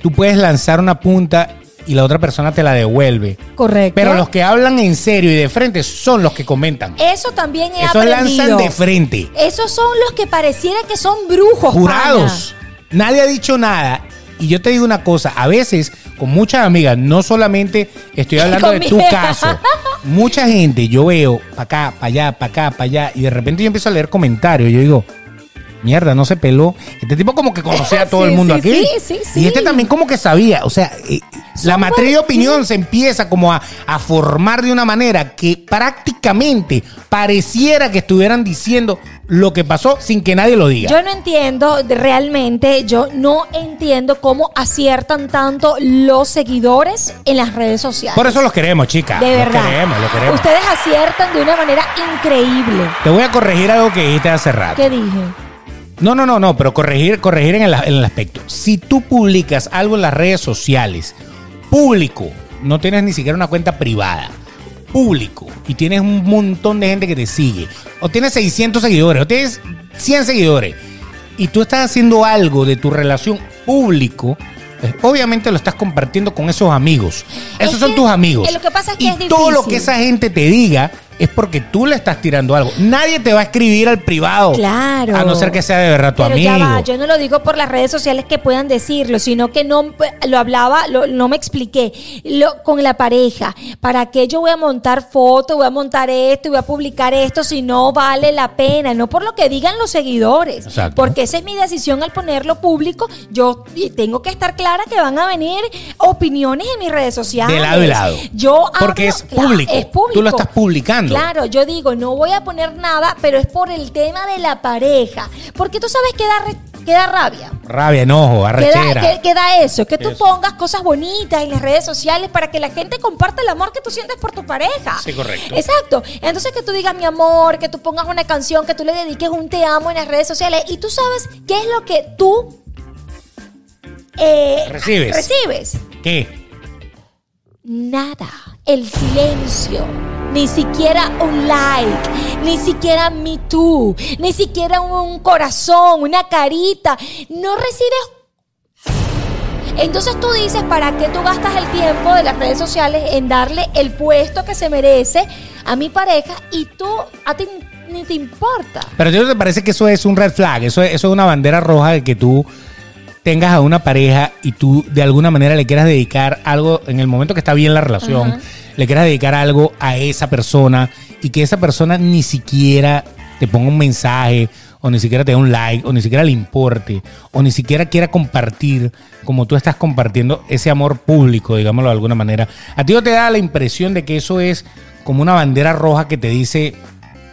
tú puedes lanzar una punta y la otra persona te la devuelve. Correcto. Pero los que hablan en serio y de frente son los que comentan. Eso también he Esos aprendido. lanzan de frente. Esos son los que pareciera que son brujos. Jurados. Nadie ha dicho nada. Y yo te digo una cosa, a veces con muchas amigas, no solamente estoy hablando de tu caso, mucha gente yo veo para acá, para allá, para acá, para allá, y de repente yo empiezo a leer comentarios, yo digo, mierda, no se peló. Este tipo como que conocía a todo Sí, el mundo sí, aquí. sí, sí, sí. Y este también como que sabía, o sea, eh, la matriz de opinión se empieza como a, a formar de una manera que prácticamente pareciera que estuvieran diciendo lo que pasó sin que nadie lo diga. Yo no entiendo realmente, yo no entiendo cómo aciertan tanto los seguidores en las redes sociales. Por eso los queremos, chicas. de verdad. Los queremos, los queremos. Ustedes aciertan de una manera increíble. Te voy a corregir algo que dijiste hace rato. ¿Qué dije? No, no, no, no, pero corregir, corregir en el, en el aspecto. Si tú publicas algo en las redes sociales, público, no tienes ni siquiera una cuenta privada, público, y tienes un montón de gente que te sigue, o tienes 600 seguidores, o tienes 100 seguidores, y tú estás haciendo algo de tu relación público, pues, obviamente lo estás compartiendo con esos amigos. Esos Es son os amigos. lo que pasa es que y es todo lo que esa gente te diga es porque tú le estás tirando algo. Nadie te va a escribir al privado. Claro. A no ser que sea de verdad tu Pero amigo. ya va, yo no lo digo por las redes sociales que puedan decirlo, sino que no lo hablaba, lo- no me expliqué. Lo, con la pareja, ¿para qué yo voy a montar fotos, voy a montar esto y voy a publicar esto si no vale la pena? No por lo que digan los seguidores. Exacto. Porque esa es mi decisión al ponerlo público. Yo tengo que estar clara que van a venir opiniones en mis redes sociales. De lado y lado. Yo Porque hablo- es claro, público. es público. Tú lo estás publicando. Claro, yo digo, no voy a poner nada, pero es por el tema de la pareja. Porque tú sabes que da, re- que da rabia. Rabia, enojo, arrechera. que- que da eso, que tú Eso. pongas cosas bonitas en las redes sociales para que la gente comparta el amor que tú sientes por tu pareja. Sí, correcto. Exacto. Entonces que tú digas mi amor, que tú pongas una canción, que tú le dediques un te amo en las redes sociales y tú sabes qué es lo que tú eh, Recibes. recibes. ¿Qué? Nada. El silencio. Ni siquiera un like. Ni siquiera me too. Ni siquiera un corazón, una carita. No recibes. Entonces tú dices, ¿para qué tú gastas el tiempo de las redes sociales en darle el puesto que se merece a mi pareja y tú a ti ni te importa? Pero ¿a ti te parece que eso es un red flag? Eso, es- eso es una bandera roja de que tú tengas a una pareja y tú de alguna manera le quieras dedicar algo en el momento que está bien la relación, le quieras dedicar algo a esa persona y que esa persona ni siquiera te ponga un mensaje o ni siquiera te dé un like o ni siquiera le importe o ni siquiera quiera compartir como tú estás compartiendo ese amor público, digámoslo de alguna manera. A ti no te da la impresión de que eso es como una bandera roja que te dice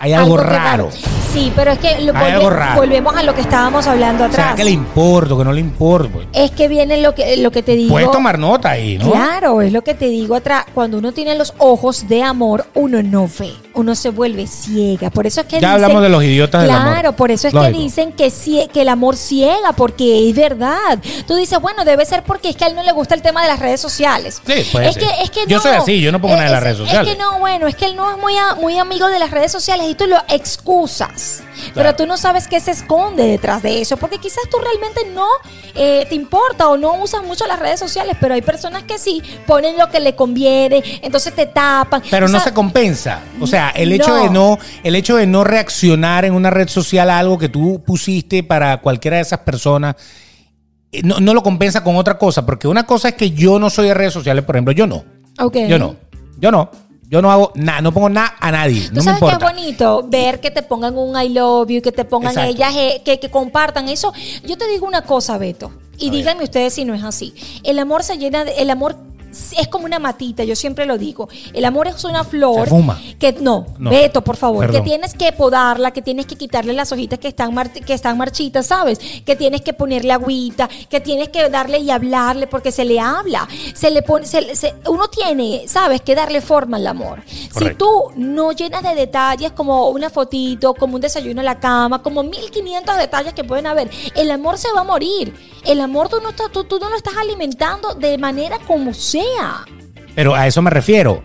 hay algo, que raro. Sí, pero es que lo- Hay algo raro. volvemos a lo que estábamos hablando O sea, atrás. que le importa o que no le importa. pues. Es que viene lo que, lo que te digo. Puedes tomar nota ahí, ¿no? Claro, es lo que te digo atrás. Cuando uno tiene los ojos de amor, uno no ve, uno se vuelve ciega. Por eso es que Ya dicen- hablamos de los idiotas del amor. Claro, por eso es Lógico. que dicen que, que el amor ciega, porque es verdad. Tú dices, bueno, debe ser porque es que a él no le gusta el tema de las redes sociales. Sí, puede es ser. que, es que Yo no. soy así, yo no pongo nada en las Es- redes sociales. Es que no, bueno, es que él no es muy, a- muy amigo de las redes sociales y tú lo excusas. Pero tú no sabes qué se esconde detrás de eso, porque quizás tú realmente no eh, te importa o no usas mucho las redes sociales, pero hay personas que sí ponen lo que le conviene, entonces te tapan. Pero O no sea, se compensa. O sea, el hecho No. de no, el hecho de no reaccionar en una red social a algo que tú pusiste para cualquiera de esas personas, eh, no, no lo compensa con otra cosa. Porque una cosa es que yo no soy de redes sociales, por ejemplo, yo no. Ok. Yo no. Yo no. Yo no hago nada, no pongo nada a nadie. Tú No me sabes que importa. es bonito ver que te pongan un I love you, que te pongan Exacto. ellas, eh, que, que compartan eso. Yo te digo una cosa, Beto, y A ver. díganme ustedes si no es así. El amor se llena de, el amor es como una matita, yo siempre lo digo. El amor es una flor Se fuma. que no, No. Beto, por favor, Perdón. que tienes que podarla, que tienes que quitarle las hojitas que están mar- que están marchitas, ¿sabes? Que tienes que ponerle agüita, que tienes que darle y hablarle porque se le habla. Se le pone se se- uno tiene, ¿sabes? que darle forma al amor. Si tú no llenas de detalles como una fotito, como un desayuno en la cama, como 1500 detalles que pueden haber, el amor se va a morir. El amor tú no estás tú, tú no lo estás alimentando de manera como sea. Pero a eso me refiero.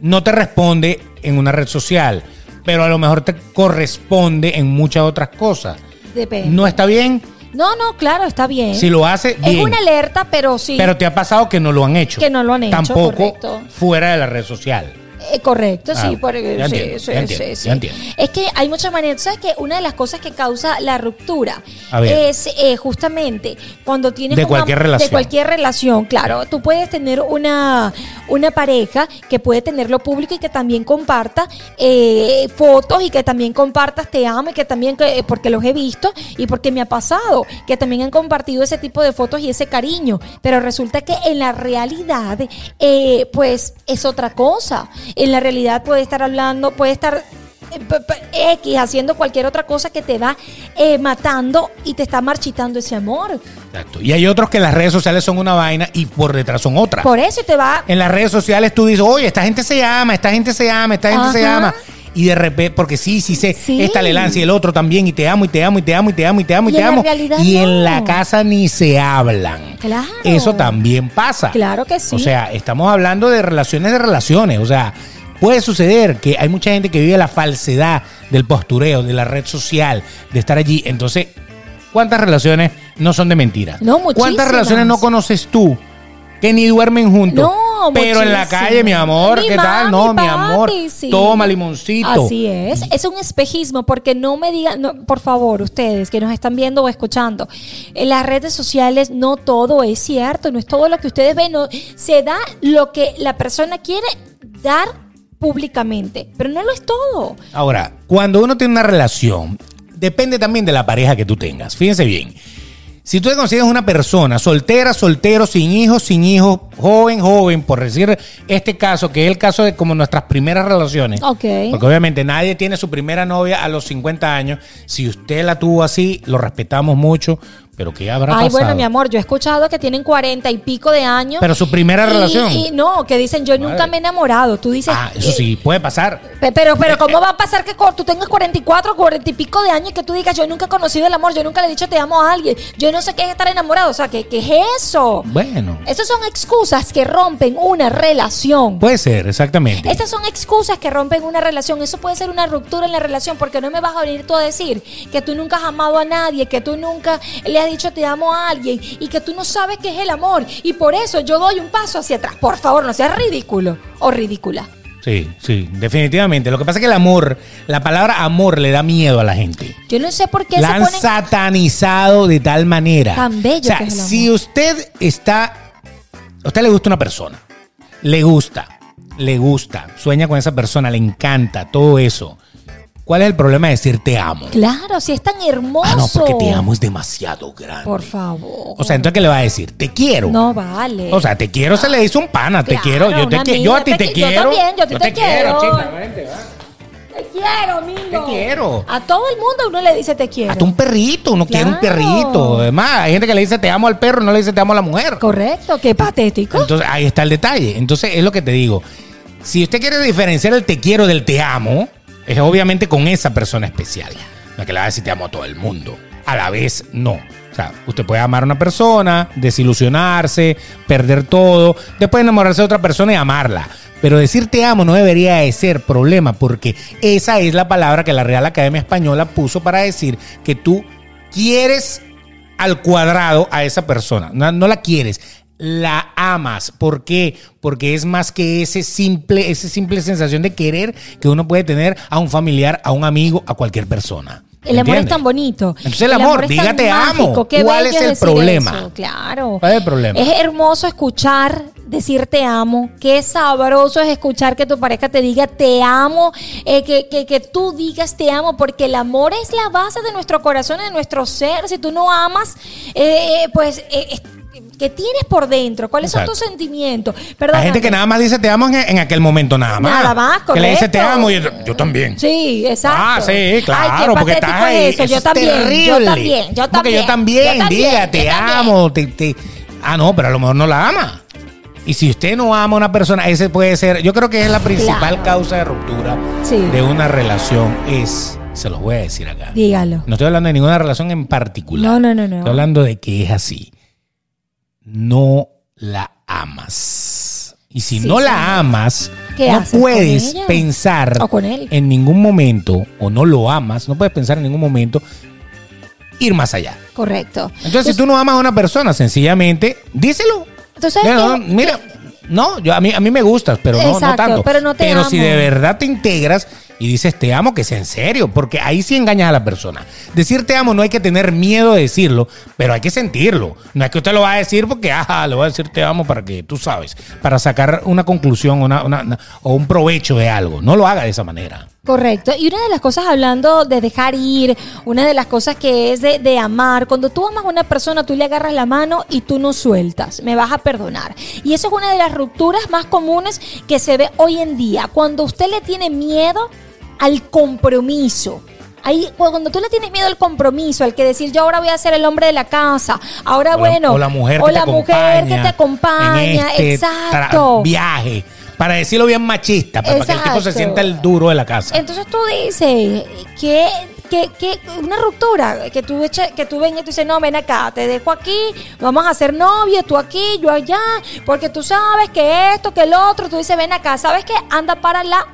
No te responde en una red social, pero a lo mejor te corresponde en muchas otras cosas. Depende. ¿No está bien? No, no, claro, está bien. Si lo hace, bien. Es una alerta, pero sí. Pero te ha pasado que no lo han hecho. Que no lo han hecho, Tampoco correcto. fuera de la red social. Eh, correcto, Ah, sí, ya sí, entiendo, sí, ya entiendo, sí, sí. ya entiendo. Es que hay muchas maneras. ¿Sabes que Una de las cosas que causa la ruptura es eh, justamente cuando tienes De una- cualquier relación. De cualquier relación, claro. Tú puedes tener una, una pareja que puede tenerlo público y que también comparta eh, fotos y que también compartas te amo y que también, que- porque los he visto y porque me ha pasado, que también han compartido ese tipo de fotos y ese cariño. Pero resulta que en la realidad, eh, pues es otra cosa. En la realidad puede estar hablando, puede estar eh, X haciendo cualquier otra cosa que te va eh, matando y te está marchitando ese amor. Exacto. Y hay otros que las redes sociales son una vaina y por detrás son otra. Por eso te va En las redes sociales tú dices, oye, esta gente se ama, esta gente se ama, esta gente se Ajá. ama. Y de repente, porque sí, sí sé, Sí. esta le lanza y el otro también, y te amo, y te amo, y te amo, y te amo, y te amo, y, te amo. y no. en la casa ni se hablan. Claro. Eso también pasa. Claro que sí. O sea, estamos hablando de relaciones de relaciones. O sea, puede suceder que hay mucha gente que vive la falsedad del postureo, de la red social, de estar allí. Entonces, ¿cuántas relaciones no son de mentira? No, muchísimas. ¿Cuántas relaciones no conoces tú que ni duermen juntos? No, Pero en la calle, mi amor, Mi ¿qué tal? No, mi amor, sí. toma limoncito. Así es. Es un espejismo, porque no me digan, no, por favor, ustedes que nos están viendo o escuchando, en las redes sociales no todo es cierto, no es todo lo que ustedes ven, no, se da lo que la persona quiere dar públicamente, pero no lo es todo. Ahora, cuando uno tiene una relación, depende también de la pareja que tú tengas. Fíjense bien. Si tú te consigues una persona soltera, soltero, sin hijos, sin hijos, joven, joven, por decir este caso, que es el caso de como nuestras primeras relaciones. Ok. Porque obviamente nadie tiene su primera novia a los 50 años. Si usted la tuvo así, lo respetamos mucho, pero ¿qué habrá Ay, pasado? bueno, mi amor, yo he escuchado que tienen cuarenta y pico de años. Pero su primera Y- relación. Y, no, que dicen, yo nunca me he enamorado. Tú dices, Ah, eso sí, puede pasar. Pe- Pero, pero, ¿cómo va a pasar que tú tengas 44, 40 y pico de años y que tú digas, yo nunca he conocido el amor, yo nunca le he dicho te amo a alguien, yo no sé qué es estar enamorado? O sea, ¿qué, qué es eso? Bueno, Esas son excusas que rompen una relación. puede ser, exactamente. Estas son excusas que rompen una relación. Eso puede ser una ruptura en la relación porque no me vas a venir tú a decir que tú nunca has amado a nadie, que tú nunca le has dicho te amo a alguien y que tú no sabes qué es el amor. Y por eso yo doy un paso hacia atrás. Por favor, no seas ridículo o ridícula. Sí, sí, definitivamente. Lo que pasa es que el amor, la palabra amor le da miedo a la gente. Yo no sé por qué La se han ponen... satanizado de tal manera. Tan bello O sea, que es el amor. si usted está, a usted le gusta una persona, le gusta, le gusta, sueña con esa persona, le encanta, todo eso. ¿Cuál es el problema de decir te amo? Claro, si es tan hermoso. Ah, no, porque te amo es demasiado grande. Por favor. O sea, entonces ¿qué le va a decir? Te quiero. No vale. O sea, te quiero se le dice un pana, te quiero, yo te quiero, yo a ti amiga, te te qui- yo quiero. también, yo a ti te quiero. va. te quiero, amigo. Te quiero. A todo el mundo uno le dice te quiero. Hasta un perrito, uno quiere un perrito. Además, hay gente que le dice te amo al perro, no le dice te amo a la mujer. Correcto, qué patético. Entonces, ahí está el detalle. Entonces, es lo que te digo. Si usted quiere diferenciar el te quiero del te amo, es obviamente con esa persona especial. Es que le va a decir te amo a todo el mundo. A la vez, no. O sea, usted puede amar a una persona, desilusionarse, perder todo, después enamorarse de otra persona y amarla. Pero decir te amo no debería de ser problema, porque esa es la palabra que la Real Academia Española puso para decir que tú quieres al cuadrado a esa persona. No, no la quieres, la amas. ¿Por qué? Porque es más que ese simple, esa simple sensación de querer que uno puede tener a un familiar, a un amigo, a cualquier persona. El amor es tan bonito. Entonces el amor, es diga te amo. ¿Cuál es el problema? eso, Claro. ¿Cuál es el problema? Es hermoso escuchar decir te amo. Qué sabroso es escuchar que tu pareja te diga te amo. eh, que, que, que tú digas te amo. Porque el amor es la base de nuestro corazón, de nuestro ser. Si tú no amas, eh, pues... eh, es- que tienes por dentro, cuáles son tus sentimientos. Hay Perdóname. gente que nada más dice te amo en, en aquel momento nada más. Nada más, Que le dice te correcto. amo y yo, yo también. Sí, exacto. Ah, sí, claro, Ay, porque estás ahí. es eso. Yo es también, yo también, yo también. yo también, yo también, diga, te amo, te, te- Ah, no, pero a lo mejor no la ama. Y si usted no ama a una persona, ese puede ser, yo creo que es la principal Claro. causa de ruptura Sí. de una relación, es, se los voy a decir acá. Dígalo. No estoy hablando de ninguna relación en particular. No, no, no, no. Estoy hablando de que es así. No la amas. Y si Sí, no la amas, ¿Qué no puedes pensar O con él. en ningún momento, o no lo amas, no puedes pensar en ningún momento ir más allá. Correcto. Entonces, si tú no amas a una persona, sencillamente, díselo. Entonces, Mira, ¿qué- no, mira, no, yo, a, mí, a mí me gustas, pero no, tanto. pero no te si amo. de verdad te integras y dices te amo, que es en serio, porque ahí sí engañas a la persona. Decir te amo no hay que tener miedo de decirlo, pero hay que sentirlo. No es que usted lo va a decir porque, ajá, le voy a decir te amo para que tú sabes, para sacar una conclusión una- o un provecho de algo. No lo haga de esa manera. Correcto. Y una de las cosas, hablando de dejar ir, una de las cosas que es de, de amar, cuando tú amas a una persona, tú le agarras la mano y tú no sueltas, me vas a perdonar. Y eso es una de las rupturas más comunes que se ve hoy en día. Cuando usted le tiene miedo al compromiso. Ahí, cuando tú le tienes miedo al compromiso, al que decir yo ahora voy a ser el hombre de la casa, ahora O la- bueno, o la mujer o que, la te, mujer que te acompaña, en este exacto. viaje. Para decirlo bien machista, pero para que el tipo se sienta el duro de la casa. Entonces tú dices que, que, que una ruptura, que tú, eche- que tú vengas y tú dices, no, ven acá, te dejo aquí, vamos a ser novios, tú aquí, yo allá, porque tú sabes que esto, que el otro, tú dices, ven acá, ¿sabes qué? Anda para la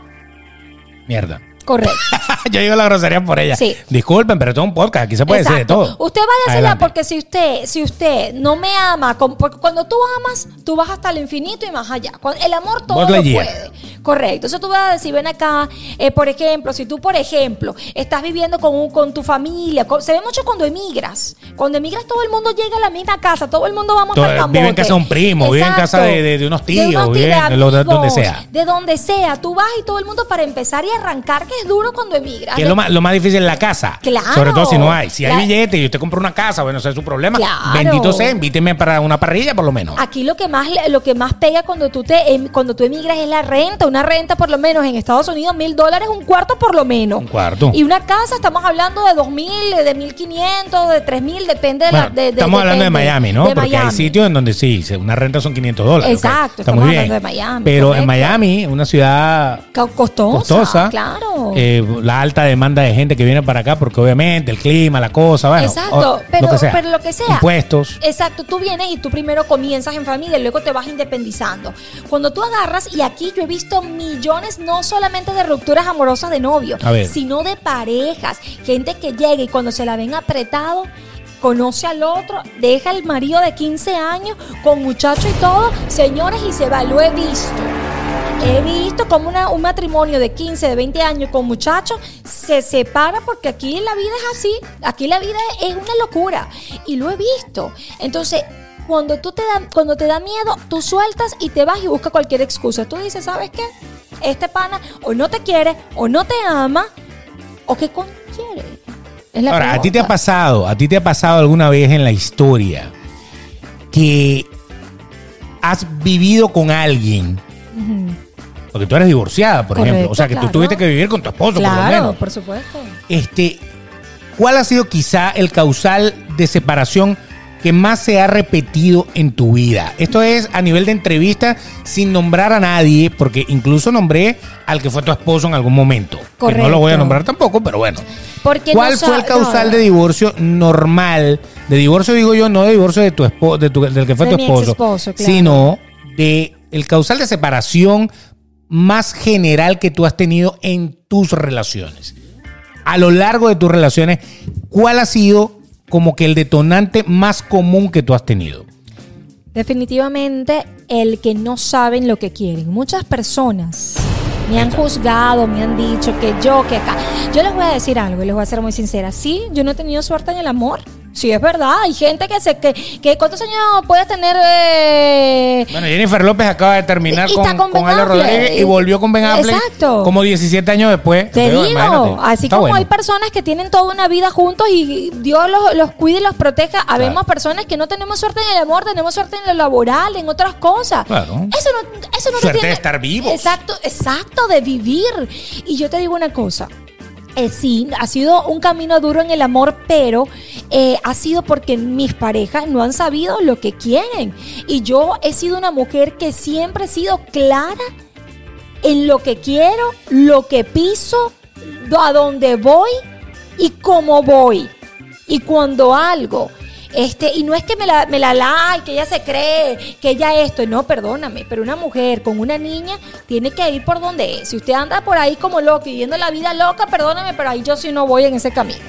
Mierda. Correcta. Yo digo la grosería por ella. Sí. Disculpen, pero esto es un podcast. Aquí se puede decir de todo. Usted vaya a Adelante. porque si usted, si usted no me ama, con- porque cuando tú amas, tú vas hasta el infinito y más allá. El amor todo Buzz lo puede. Correcto. Entonces tú vas a decir, ven acá, eh, por ejemplo, si tú, por ejemplo, estás viviendo con, un- con tu familia, con- se ve mucho cuando emigras. Cuando emigras todo el mundo llega a la misma casa, todo el mundo vamos al vive en casa de un primo, vive en casa de- de- de unos tíos, de- donde sea. De donde sea. Tú vas y todo el mundo para empezar y arrancar, que es duro cuando emigras. Que es lo más, lo más difícil en la casa. Claro. Sobre todo si no hay. Si hay La- billete y usted compra una casa, bueno, ese es su problema. Claro. Bendito sea, invíteme para una parrilla por lo menos. Aquí lo que más lo que más pega cuando tú te em- cuando tú emigras es la renta. Una renta por lo menos en Estados Unidos mil dólares, un cuarto por lo menos. Un cuarto. Y una casa estamos hablando de dos mil, de mil quinientos, de tres mil, depende de Bueno, la. de- de- estamos hablando de. Miami, ¿no? De Porque hay sitios en donde sí, una renta son 500 dólares. Exacto, estamos bien. hablando de Miami, Pero en. Miami, una ciudad Co- Costosa, costosa. claro. Eh, la alta demanda de gente que viene para acá, porque obviamente el clima, la cosa, bueno. Exacto, o- pero lo que sea. pero lo que sea. Impuestos. Exacto, tú vienes y tú primero comienzas en familia y luego te vas independizando. Cuando tú agarras, y aquí yo he visto millones no solamente de rupturas amorosas de novio, sino de parejas, gente que llega y cuando se la ven apretado, conoce al otro, deja al marido de 15 años con muchacho y todo, señores, y se va, lo he visto. He visto como una- un matrimonio de 15, de 20 años con muchachos se separa porque aquí la vida es así. Aquí la vida es una locura. Y lo he visto. Entonces, cuando tú te da, cuando te da miedo, tú sueltas y te vas y buscas cualquier excusa. Tú dices, ¿sabes qué? Este pana o no te quiere, o no te ama, o qué coño quiere. Es la Ahora, ¿a ti te ha pasado, a ti te ha pasado alguna vez en la historia que has vivido con alguien? Porque tú eres divorciada, por Correcto, ejemplo. O sea, que claro. tú tuviste que vivir con tu esposo, por lo Claro, menos. por supuesto. Este, ¿Cuál ha sido quizá el causal de separación que más se ha repetido en tu vida? Esto es a nivel de entrevista, sin nombrar a nadie, porque incluso nombré al que fue tu esposo en algún momento. Que no lo voy a Correcto. nombrar tampoco, pero bueno. Porque ¿Cuál no fue el sa- causal no, de divorcio normal? De divorcio digo yo, no de divorcio de tu esposo, de tu- del que fue De tu esposo, exesposo, claro. sino de el causal de separación más general que tú has tenido en tus relaciones. A lo largo de tus relaciones, ¿cuál ha sido como que el detonante más común que tú has tenido? Definitivamente el que no saben lo que quieren. Muchas personas me han juzgado, me han dicho que yo, que acá. Yo les voy a decir algo y les voy a ser muy sincera. Sí, yo no he tenido suerte en el amor. Sí, es verdad. Hay gente que se. Que, que ¿Cuántos años puedes tener? eh, Bueno, Jennifer López acaba de terminar Y- y con, con. Rodríguez y volvió con Ben Affleck Exacto. como 17 años después. Te digo, imagínate, así está como bueno. hay personas que tienen toda una vida juntos y Dios los, los cuide y los proteja, habemos personas que no tenemos suerte en el amor, tenemos suerte en lo laboral, en otras cosas. Claro. Eso no, eso no te Suerte de estar vivos. Exacto, exacto, de vivir. Y yo te digo una cosa. Eh, sí, ha sido un camino duro en el amor, pero eh, ha sido porque mis parejas no han sabido lo que quieren. Y yo he sido una mujer que siempre he sido clara en lo que quiero, lo que piso, a dónde voy y cómo voy. Y cuando algo, este, y no es que me la, me la like, que ella se cree, que ella esto, no, perdóname, pero una mujer con una niña tiene que ir por donde es. Si usted anda por ahí como loco viviendo la vida loca, perdóname, pero ahí yo sí no voy en ese camino.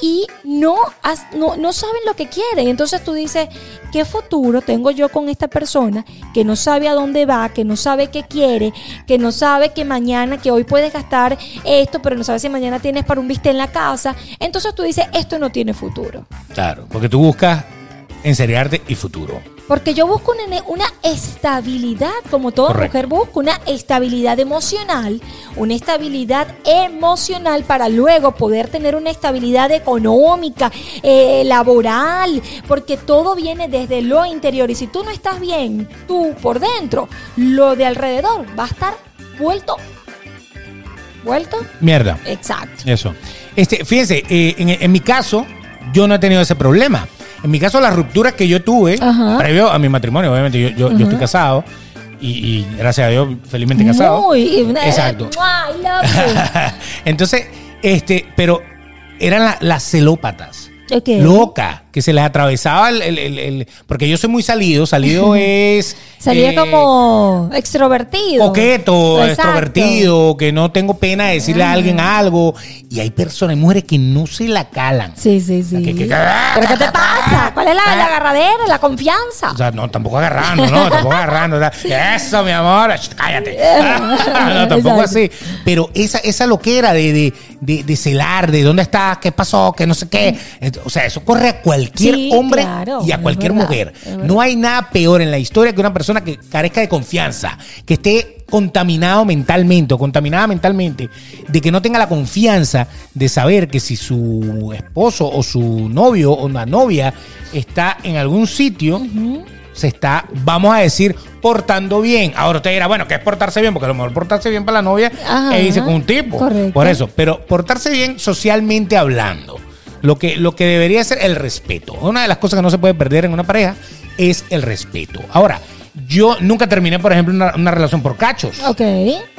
Y no, no, no saben lo que quieren. Entonces tú dices, ¿qué futuro tengo yo con esta persona que no sabe a dónde va, que no sabe qué quiere, que no sabe que mañana, que hoy puedes gastar esto, pero no sabes si mañana tienes para un bistec en la casa? Entonces tú dices, esto no tiene futuro. Claro, porque tú buscas enseriarte y futuro. Porque yo busco una, una estabilidad, como toda Correcto. mujer busca, una estabilidad emocional, una estabilidad emocional para luego poder tener una estabilidad económica, eh, laboral, porque todo viene desde lo interior. Y si tú no estás bien, tú por dentro, lo de alrededor va a estar vuelto. ¿Vuelto? Mierda. Exacto. Eso. Este, fíjense, eh, en, en mi caso, yo no he tenido ese problema. En mi caso, las rupturas que yo tuve, Ajá. previo a mi matrimonio, obviamente, yo, yo, yo estoy casado y, y gracias a Dios, felizmente casado. Muy. Exacto. ¡Mua! I love you. Entonces, este, pero eran la- las celópatas. Ok. Loca, que se les atravesaba el, el- el- el- Porque yo soy muy salido. Salido es. Salía eh, como extrovertido. coqueto, Exacto. extrovertido, que no tengo pena de decirle a alguien algo. Y hay personas, mujeres que no se la calan. Sí, sí, sí. Que- que- ¿Pero qué te pasa? ¿Cuál es la, la agarradera, la confianza? O sea, no, tampoco agarrando, no, tampoco agarrando. o sea, Eso, mi amor, cállate. no, tampoco Exacto. así. Pero esa, esa loquera de, de, de, de celar, de dónde estás, qué pasó, que no sé qué. O sea, eso corre a cualquier Sí, hombre claro, y a cualquier verdad, mujer. No hay nada peor en la historia que una persona que carezca de confianza, que esté contaminado mentalmente o contaminada mentalmente, de que no tenga la confianza de saber que si su esposo o su novio o una novia está en algún sitio, se está, vamos a decir, portando bien. Ahora usted dirá, bueno, ¿qué es portarse bien? Porque a lo mejor portarse bien para la novia Ajá, es irse con un tipo. correcto. Por eso, pero portarse bien socialmente hablando. Lo que, lo que debería ser el respeto. Una de las cosas que no se puede perder en una pareja es el respeto. Ahora, yo nunca terminé, por ejemplo, una, una relación por cachos. Ok.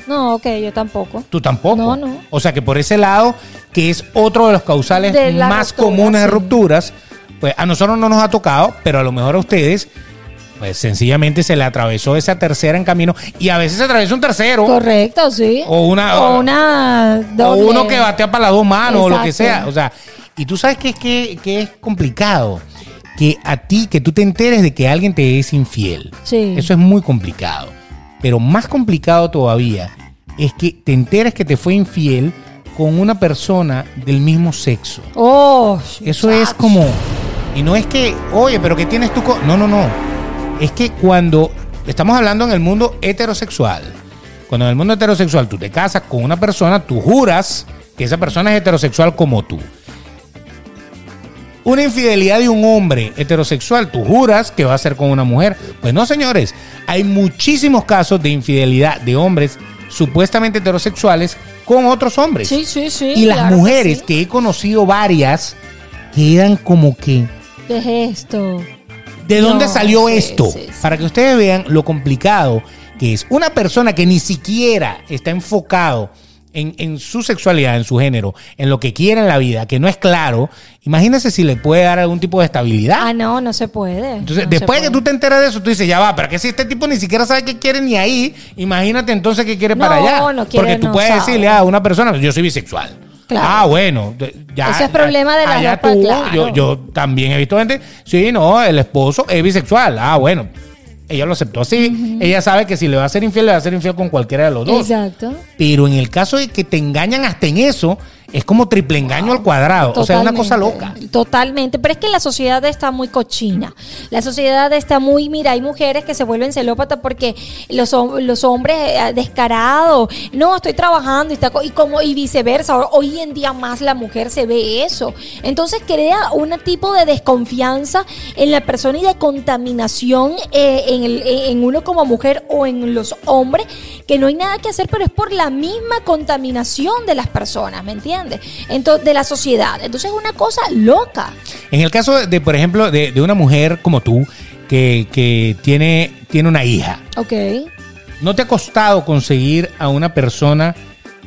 No, ok, yo tampoco. Tú tampoco. No, no. O sea que por ese lado, que es otro de los causales De más ruptura, comunes de sí. rupturas, pues a nosotros no nos ha tocado, pero a lo mejor a ustedes, pues sencillamente se le atravesó esa tercera en camino y a veces se atraviesa un tercero. Correcto, sí. O una- O una. O uno que batea para las dos manos o lo que sea. O sea, y tú sabes que es, que, que es complicado. Que a ti, que tú te enteres de que alguien te es infiel. Sí. Eso es muy complicado. Pero más complicado todavía es que te enteres que te fue infiel con una persona del mismo sexo. Oh, Eso es como. Y no es que, oye, pero ¿qué tienes tú con.? No, no, no. Es que cuando estamos hablando en el mundo heterosexual, cuando en el mundo heterosexual tú te casas con una persona, tú juras que esa persona es heterosexual como tú. Una infidelidad de un hombre heterosexual, tú juras que va a ser con una mujer. Pues no, señores. Hay muchísimos casos de infidelidad de hombres supuestamente heterosexuales con otros hombres. Sí, sí, sí. Y las claro que mujeres, sí. que he conocido varias, quedan como que, ¿Qué es esto? ¿De dónde No, salió sí, esto? sí, sí. Para que ustedes vean lo complicado que es. Una persona que ni siquiera está enfocado en, en su sexualidad, en su género, en lo que quiere en la vida, que no es claro, imagínese si le puede dar algún tipo de estabilidad. Ah, no, no se puede. Entonces, No después de que tú te enteras de eso, tú dices, ya va, pero que si este tipo ni siquiera sabe qué quiere ni ahí, imagínate entonces qué quiere No, para allá. no quiere, Porque tú puedes sabe. decirle a una persona, yo soy bisexual. Claro. Ah, bueno, ya. Ese es problema de las allá claro. yo, yo también he visto gente, sí, no, el esposo es bisexual. Ah, bueno, ella lo aceptó así. Ella sabe que si le va a ser infiel, le va a ser infiel con cualquiera de los dos. Exacto. Pero en el caso de que te engañan hasta en eso, es como triple engaño al cuadrado. O sea, es una cosa loca. Totalmente. Pero es que la sociedad está muy cochina. La sociedad está muy. Mira, hay mujeres que se vuelven celópatas porque los, hombres eh, descarados. No, estoy trabajando y, está, y, como, y viceversa. Hoy en día más la mujer se ve eso. Entonces crea un tipo de desconfianza en la persona y de contaminación eh, el, en uno como mujer o en los hombres que no hay nada que hacer, pero es por la misma contaminación de las personas, ¿me entiendes? Entonces, de la sociedad. Entonces es una cosa loca. En el caso de, por ejemplo, de, una mujer como tú, que, tiene, tiene una hija. Ok. ¿No te ha costado conseguir a una persona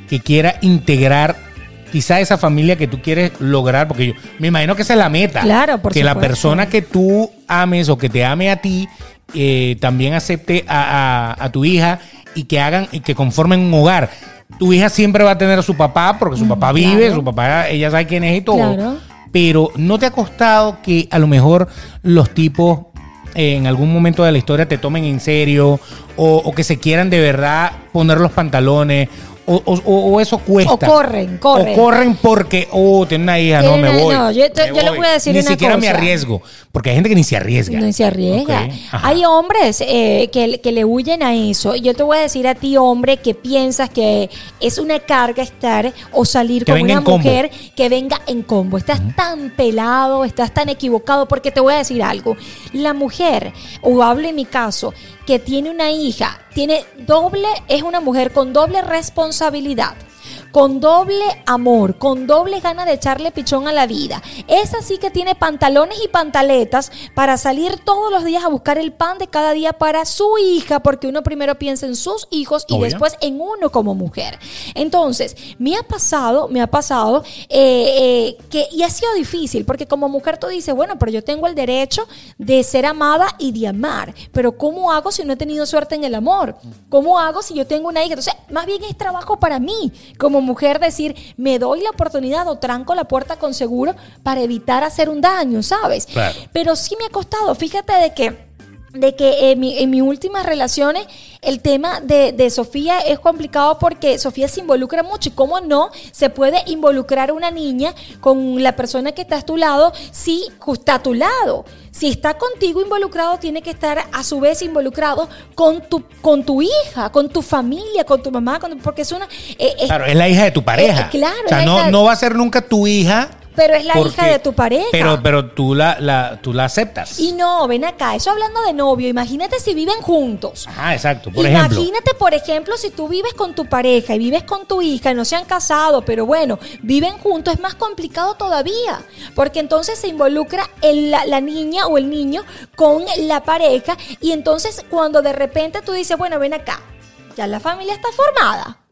que quiera integrar quizá esa familia que tú quieres lograr? Porque yo me imagino que esa es la meta. Claro, por Que la persona que tú ames o que te ame a ti eh, también acepte a, a tu hija y que hagan y que conformen un hogar. Tu hija siempre va a tener a su papá porque su mm, papá vive, su papá, ella sabe quién es y todo. Pero no te ha costado que a lo mejor los tipos eh, en algún momento de la historia te tomen en serio o, o que se quieran de verdad poner los pantalones o, eso cuesta. O corren, corren. O corren porque, oh, tiene una hija, no, me voy. No, yo, le voy a decir ni una siquiera me arriesgo, porque hay gente que ni se arriesga. No se arriesga. hay hombres eh, que, que, le huyen a eso. Yo te voy a decir a ti, hombre, que piensas que es una carga estar o salir con una mujer que venga en combo. Estás tan pelado, estás tan equivocado, porque te voy a decir algo. La mujer, o hablo en mi caso, que tiene una hija, tiene doble, es una mujer con doble responsabilidad con doble amor, con doble ganas de echarle pichón a la vida. Esa sí que tiene pantalones y pantaletas para salir todos los días a buscar el pan de cada día para su hija, porque uno primero piensa en sus hijos y después en uno como mujer. Entonces, me ha pasado, me ha pasado eh, eh, que, y ha sido difícil, porque como mujer tú dices, bueno, pero yo tengo el derecho de ser amada y de amar, pero ¿cómo hago si no he tenido suerte en el amor? ¿Cómo hago si yo tengo una hija? Entonces, más bien es trabajo para mí, como mujer decir, me doy la oportunidad o tranco la puerta con seguro para evitar hacer un daño, ¿sabes? Pero sí me ha costado, fíjate de que de que en, mi, en mis últimas relaciones el tema de, de, Sofía es complicado porque Sofía se involucra mucho y cómo no se puede involucrar una niña con la persona que está a tu lado si está a tu lado. Si está contigo involucrado, tiene que estar a su vez involucrado con tu, con tu hija, con tu familia, con tu mamá, porque es una... Eh, claro, es la hija de tu pareja. Eh, claro. O sea, no, no va a ser nunca tu hija pero es la hija de tu pareja. Pero, pero tú la, la, tú la aceptas. Y no, ven acá, eso hablando de novio, imagínate si viven juntos. Ah, exacto, por ejemplo. Imagínate, por ejemplo, si tú vives con tu pareja y vives con tu hija y no se han casado, pero bueno, viven juntos, es más complicado todavía. Porque entonces se involucra la, la niña o el niño con la pareja y entonces cuando de repente tú dices, bueno, ven acá, ya la familia está formada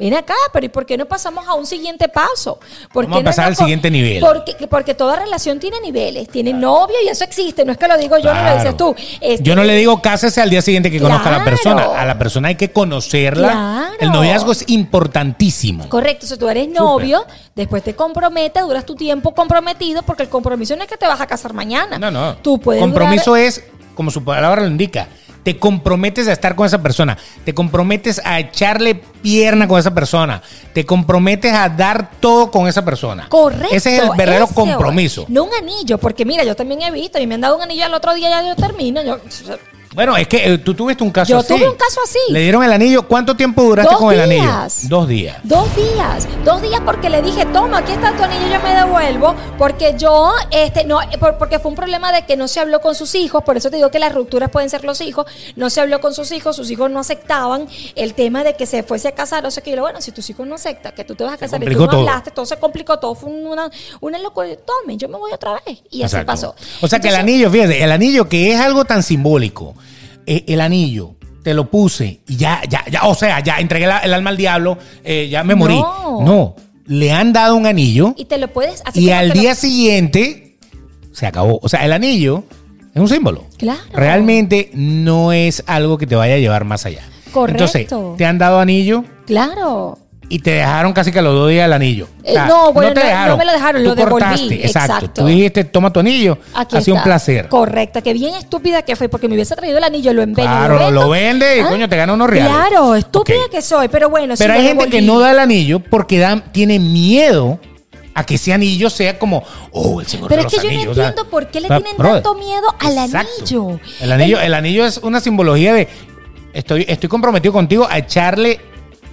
Ven acá, pero ¿y por qué no pasamos a un siguiente paso? ¿Por Vamos a pasar al siguiente nivel. Porque, porque toda relación tiene niveles, tiene novio y eso existe, no es que lo digo yo, no lo dices tú. Este, yo no le digo cásese al día siguiente que conozca a la persona, a la persona hay que conocerla. El noviazgo es importantísimo. Correcto, si tú eres novio, después te comprometes, duras tu tiempo comprometido, porque el compromiso no es que te vas a casar mañana. No, no. Tú puedes Compromiso es, como su palabra lo indica, te comprometes a estar con esa persona, te comprometes a echarle pierna con esa persona, te comprometes a dar todo con esa persona. Correcto. Ese es el verdadero compromiso. No un anillo, porque mira, yo también he visto y me han dado un anillo al otro día ya yo termino. Yo, bueno, es que eh, tú tuviste un caso así. Yo tuve un caso así. Le dieron el anillo. ¿Cuánto tiempo duraste con el anillo? Dos días. Dos días. Dos días porque le dije, toma, aquí está tu anillo, yo me devuelvo. Porque yo, este, no, porque fue un problema de que no se habló con sus hijos. Por eso te digo que las rupturas pueden ser los hijos. No se habló con sus hijos, sus hijos no aceptaban el tema de que se fuese a casar. O sea que yo, bueno, si tus hijos no aceptan que tú te vas a casar y tú no todo. hablaste, todo se complicó, todo fue una, una locura. Tome, yo me voy otra vez. Y así pasó. O sea que el anillo, fíjate, el anillo que es algo tan simbólico. Eh, el anillo, te lo puse y ya, ya, ya, o sea, ya entregué el alma al diablo, eh, ya me morí. No. le han dado un anillo. Y te lo puedes Y al día siguiente se acabó. O sea, el anillo es un símbolo. Claro. Realmente no es algo que te vaya a llevar más allá. Correcto. Entonces, ¿te han dado anillo? Claro. Y te dejaron casi que a los dos días el anillo. Eh, no, bueno, te no- no me lo dejaron, Tú lo devolví, cortaste, exacto. exacto. Tú dijiste, toma tu anillo. Aquí ha sido un placer. Correcta, que bien estúpida que fue, porque me hubiese traído el anillo, lo empeño. Claro, vendo. lo vende y, Ah, coño, te gana unos reales. Claro, estúpida que soy, pero bueno, Pero lo hay gente que no da el anillo porque da, tiene miedo a que ese anillo sea como, oh, el señor Pero de es los que yo no anillos. o sea, entiendo por qué le o sea, tienen brother, tanto miedo al anillo. El anillo, el anillo es una simbología de estoy, estoy comprometido contigo a echarle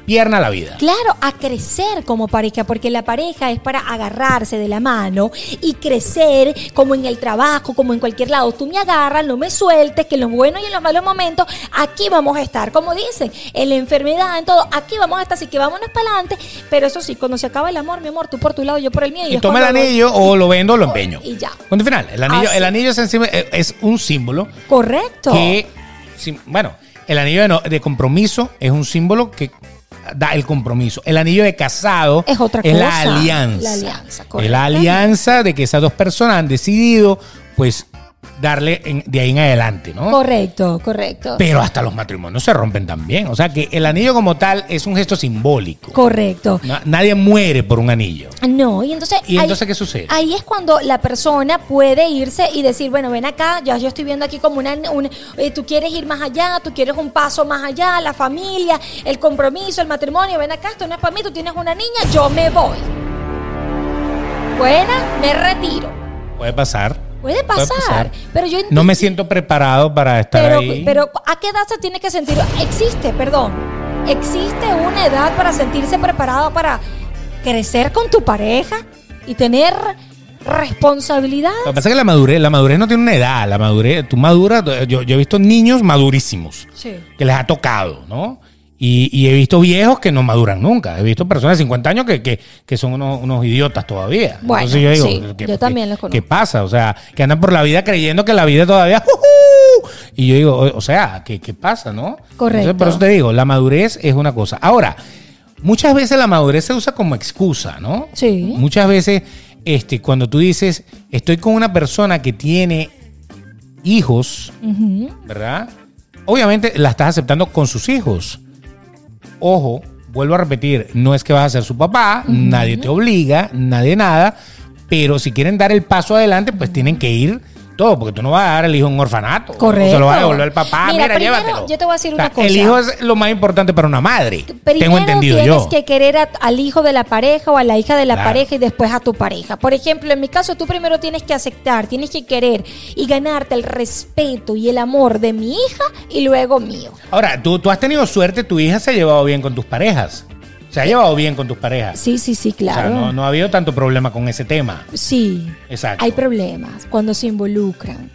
pierna a la vida. Claro, a crecer como pareja, porque la pareja es para agarrarse de la mano y crecer como en el trabajo, como en cualquier lado. Tú me agarras, no me sueltes, que en los buenos y en los malos momentos, aquí vamos a estar. Como dicen, en la enfermedad, en todo, aquí vamos a estar, así que vámonos para adelante. Pero eso sí, cuando se acaba el amor, mi amor, tú por tu lado, yo por el mío. Y es toma el voy- anillo o lo vendo o lo empeño. Y ya. Punto final. El anillo, Así. el anillo es, encima- eh, es un símbolo Correcto. que, bueno, el anillo de, no- de compromiso es un símbolo que da el compromiso. El anillo de casado Es otra la cosa. alianza. La alianza, Es correcto. la alianza de que esas dos personas han decidido, pues, darle en- de ahí en adelante, ¿no? Correcto, correcto. Pero hasta los matrimonios se rompen también. O sea que el anillo como tal es un gesto simbólico. Correcto. Na- nadie muere por un anillo. No, y entonces. ¿Y entonces qué sucede? Ahí es cuando la persona puede irse y decir, bueno, ven acá, ya yo estoy viendo aquí como una. una- eh, tú quieres ir más allá, tú quieres un paso más allá, la familia, el compromiso, el matrimonio, ven acá, esto no es para mí, tú tienes una niña, yo me voy. Buena, me retiro. Puede pasar. Puede pasar, pero yo No me siento preparado para estar pero, ahí. pero ¿a qué edad se tiene que sentir? Existe, perdón. Existe una edad para sentirse preparado para crecer con tu pareja y tener responsabilidad. Lo que pasa es que la madurez, la madurez no tiene una edad. La madurez, tú maduras. Yo, yo he visto niños madurísimos Sí. que les ha tocado, ¿no? Y, y he visto viejos que no maduran nunca. He visto personas de 50 años que, que, que son unos, unos idiotas todavía. Bueno, Entonces yo digo, sí, ¿qué- yo también los conozco. ¿Qué pasa? O sea, que andan por la vida creyendo que la vida todavía. ¡jujú! Y yo digo, o, o sea, ¿qué, ¿qué pasa, no? Correcto. Entonces, por eso te digo, la madurez es una cosa. Ahora, muchas veces la madurez se usa como excusa, ¿no? Sí. Muchas veces, este, cuando tú dices, estoy con una persona que tiene hijos. ¿verdad? Obviamente la estás aceptando con sus hijos. Ojo, vuelvo a repetir, no es que vas a ser su papá, nadie te obliga, nadie nada, pero si quieren dar el paso adelante, pues tienen que ir todo, porque tú no vas a dar el hijo a un orfanato. Correcto. O se lo vas a devolver al papá, Mira, mira, primero, llévatelo. yo te voy a decir una El cosa. hijo es lo más importante para una madre. Primero tengo entendido tienes yo. que querer a- al hijo de la pareja o a la hija de la Claro. pareja y después a tu pareja. Por ejemplo, en mi caso, tú primero tienes que aceptar, tienes que querer y ganarte el respeto y el amor de mi hija y luego mío. Ahora, ¿tú, tú has tenido suerte, tu hija se ha llevado bien con tus parejas. Se ha llevado bien con tus parejas. Sí, sí, sí, O claro. sea, no, no ha habido tanto problema con ese tema. Sí. Exacto. Hay problemas cuando se involucran.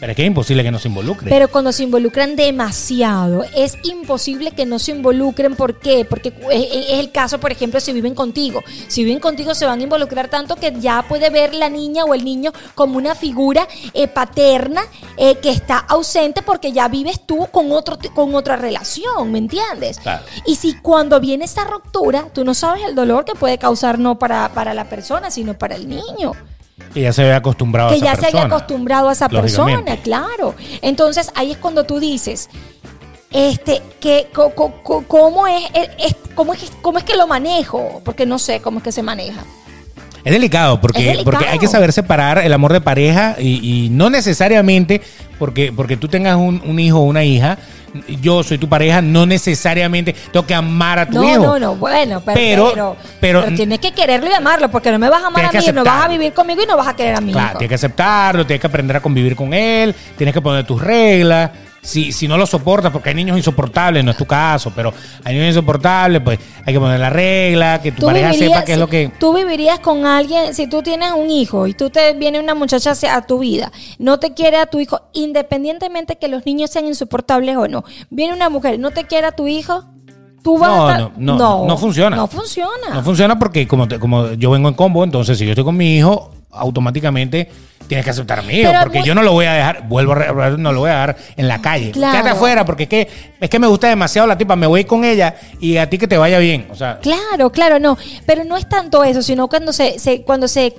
Pero es que es imposible que no se involucre. Pero cuando se involucran demasiado, es imposible que no se involucren. ¿Por qué? Porque es, es el caso, por ejemplo, si viven contigo. Si viven contigo, se van a involucrar tanto que ya puede ver la niña o el niño como una figura eh, paterna eh, que está ausente porque ya vives tú con, otro, con otra relación, ¿me entiendes? Claro. Y si cuando viene esa ruptura, tú no sabes el dolor que puede causar no para, para la persona, sino para el niño que ya se había acostumbrado a que esa ya se persona. haya acostumbrado a esa persona, claro. Entonces ahí es cuando tú dices, este, que co- co- co- cómo es, es- cómo es, cómo es que lo manejo, porque no sé cómo es que se maneja. Es delicado porque, Es delicado. porque hay que saber separar el amor de pareja y, y no necesariamente porque, porque tú tengas un, un hijo o una hija, yo soy tu pareja, no necesariamente tengo que amar a tu No, hijo. no, no, bueno, pero, Pero- pero, pero- pero tienes que quererlo y amarlo, porque no me vas a amar a mí, no vas a vivir conmigo y no vas a querer a mi Claro, hijo. tienes que aceptarlo, tienes que aprender a convivir con él, tienes que poner tus reglas. Si, si no lo soportas, porque hay niños insoportables, no es tu caso, pero hay niños insoportables, pues hay que poner la regla, que tu pareja sepa qué es lo que... Tú vivirías con alguien, si tú tienes un hijo y tú te viene una muchacha a tu vida, no te quiere a tu hijo, independientemente que los niños sean insoportables o no. Viene una mujer, no te quiere a tu hijo, tú vas No, a estar- no, no, no funciona. No funciona. No funciona porque como, te- como yo vengo en combo, entonces si yo estoy con mi hijo, automáticamente tienes que aceptar Pero porque muy- yo no lo voy a dejar, vuelvo a no lo voy a dejar en la calle. Claro. Quédate afuera porque es que, es que me gusta demasiado la tipa, me voy con ella y a ti que te vaya bien. O sea, Claro, claro, no. Pero no es tanto eso, sino cuando se, se- cuando se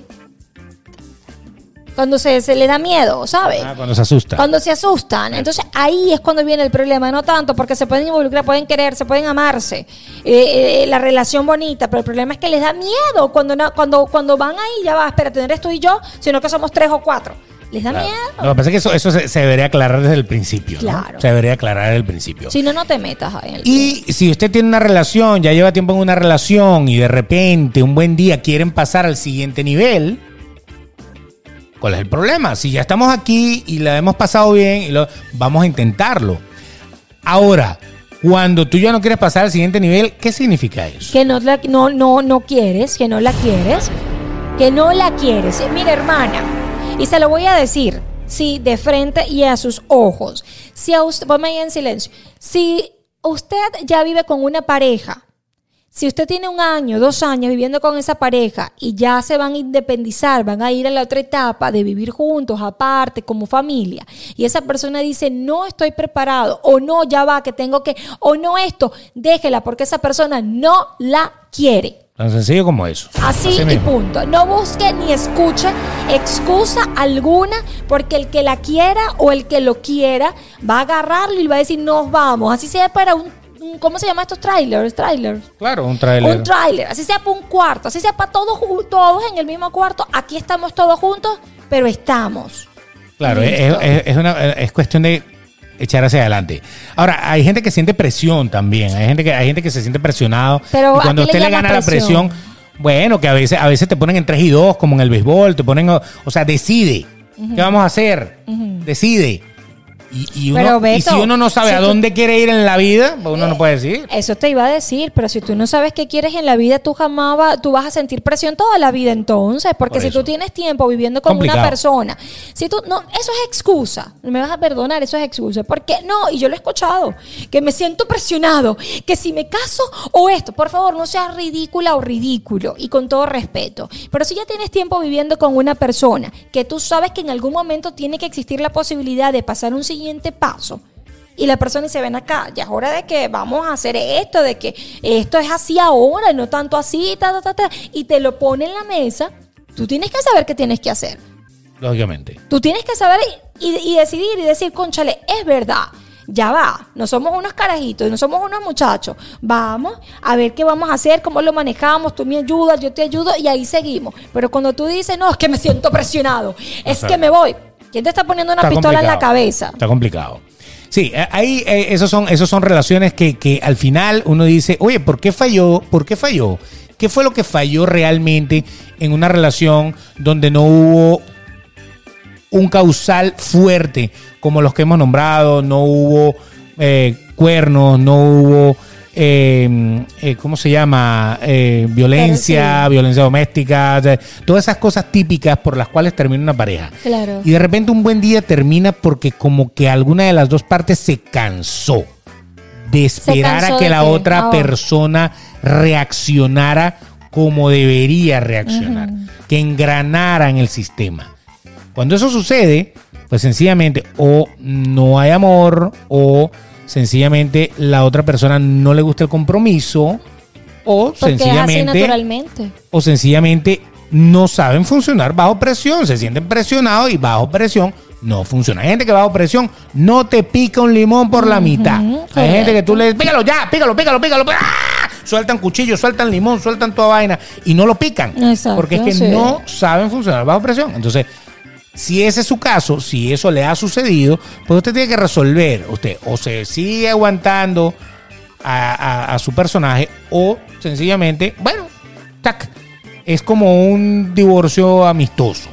Cuando se, se le da miedo, ¿sabes? Ah, cuando se asusta. Cuando se asustan. Entonces ahí es cuando viene el problema, no tanto porque se pueden involucrar, pueden quererse, pueden amarse, eh, eh, la relación bonita, pero el problema es que les da miedo cuando, no- cuando, cuando van ahí, ya va, espérate, no eres tú y yo, sino que somos tres o cuatro. Les da Claro. miedo. Lo que pasa es que eso, eso se, se debería aclarar desde el principio. ¿no? Claro. Se debería aclarar desde el principio. Si no, no te metas ahí en el Y si usted tiene una relación, ya lleva tiempo en una relación y de repente un buen día quieren pasar al siguiente nivel, ¿cuál es el problema? Si ya estamos aquí y la hemos pasado bien, y lo, vamos a intentarlo. Ahora, cuando tú ya no quieres pasar al siguiente nivel, ¿qué significa eso? que no, la- no, no, no quieres, que no la quieres, que no la quieres. Mira, hermana, y se lo voy a decir, sí, de frente y a sus ojos. Si a usted, ponme ahí en silencio. Si usted ya vive con una pareja, si usted tiene un año, dos años viviendo con esa pareja y ya se van a independizar, van a ir a la otra etapa de vivir juntos, aparte, como familia, y esa persona dice, no estoy preparado, o no, ya va, que tengo que, o no esto, déjela, porque esa persona no la quiere. Tan sencillo como eso. Así, y mismo. punto. No busque ni escuche excusa alguna porque el que la quiera o el que lo quiera va a agarrarlo y va a decir nos vamos. Así sea para un, un- ¿cómo se llama estos trailers? Trailers. Claro, un trailer. Un tráiler, así sea para un cuarto, así sea para todos, todos en el mismo cuarto. Aquí estamos todos juntos, pero estamos. Claro, es, Listo. es- es una- es cuestión de echar hacia adelante. Ahora, hay gente que siente presión también. Hay gente que, hay gente que se siente presionado. Pero, y ¿a cuando le usted le gana la presión? bueno, que a veces, a veces te ponen en 3 y 2, como en el béisbol, te ponen, o o sea, decide. ¿Qué vamos a hacer? Decide. Y, y uno- Pero, y Beto, si uno no sabe si a tú- dónde quiere ir en la vida, pues uno no puede decir. Eso te iba a decir, pero si tú no sabes qué quieres en la vida, tú jamás va- tú vas a sentir presión toda la vida entonces, porque Por si tú tienes tiempo viviendo con Complicado. una persona, si tú no, eso es excusa, me vas a perdonar, eso es excusa, porque no, y yo lo he escuchado, que me siento presionado, que si me caso o esto, por favor, no seas ridícula o ridículo y con todo respeto, pero si ya tienes tiempo viviendo con una persona, que tú sabes que en algún momento tiene que existir la posibilidad de pasar un siguiente paso, y la persona dice, ven acá, ya es hora de que vamos a hacer esto, de que esto es así ahora y no tanto así, ta, ta, ta, ta, y te lo pone en la mesa, tú tienes que saber qué tienes que hacer. Lógicamente. Tú tienes que saber y, y decidir y decir, conchale, es verdad. Ya va, no somos unos carajitos, no somos unos muchachos. Vamos a ver qué vamos a hacer, cómo lo manejamos, tú me ayudas, yo te ayudo y ahí seguimos. Pero cuando tú dices, no, es que me siento presionado, es que me voy, ¿quién te está poniendo una Está pistola en la cabeza? Está complicado. Sí, eh, ahí eh, esos son, esos son relaciones que, que al final uno dice, oye, ¿por qué falló? ¿Por qué falló? ¿Qué fue lo que falló realmente en una relación donde no hubo un causal fuerte como los que hemos nombrado? No hubo eh, cuernos, no hubo, eh, eh, ¿cómo se llama? Eh, violencia, sí. violencia doméstica, o sea, todas esas cosas típicas por las cuales termina una pareja. Claro. Y de repente un buen día termina porque como que alguna de las dos partes se cansó de esperar cansó a que la otra persona reaccionara como debería reaccionar, que engranara en el sistema. Cuando eso sucede, pues sencillamente o no hay amor o sencillamente la otra persona no le gusta el compromiso o Porque es así sencillamente naturalmente. o sencillamente no saben funcionar bajo presión, se sienten presionados y bajo presión no funciona. Hay gente que bajo presión no te pica un limón por la mitad. Hay gente que tú le dices, pícalo ya, pícalo, pícalo, pícalo. ¡ah! Sueltan cuchillo, sueltan limón, sueltan toda vaina y no lo pican. Exacto, porque es que sí. no saben funcionar bajo presión. Entonces, si ese es su caso, si eso le ha sucedido, pues usted tiene que resolver. Usted o se sigue aguantando a, su personaje o sencillamente, bueno, tac, es como un divorcio amistoso.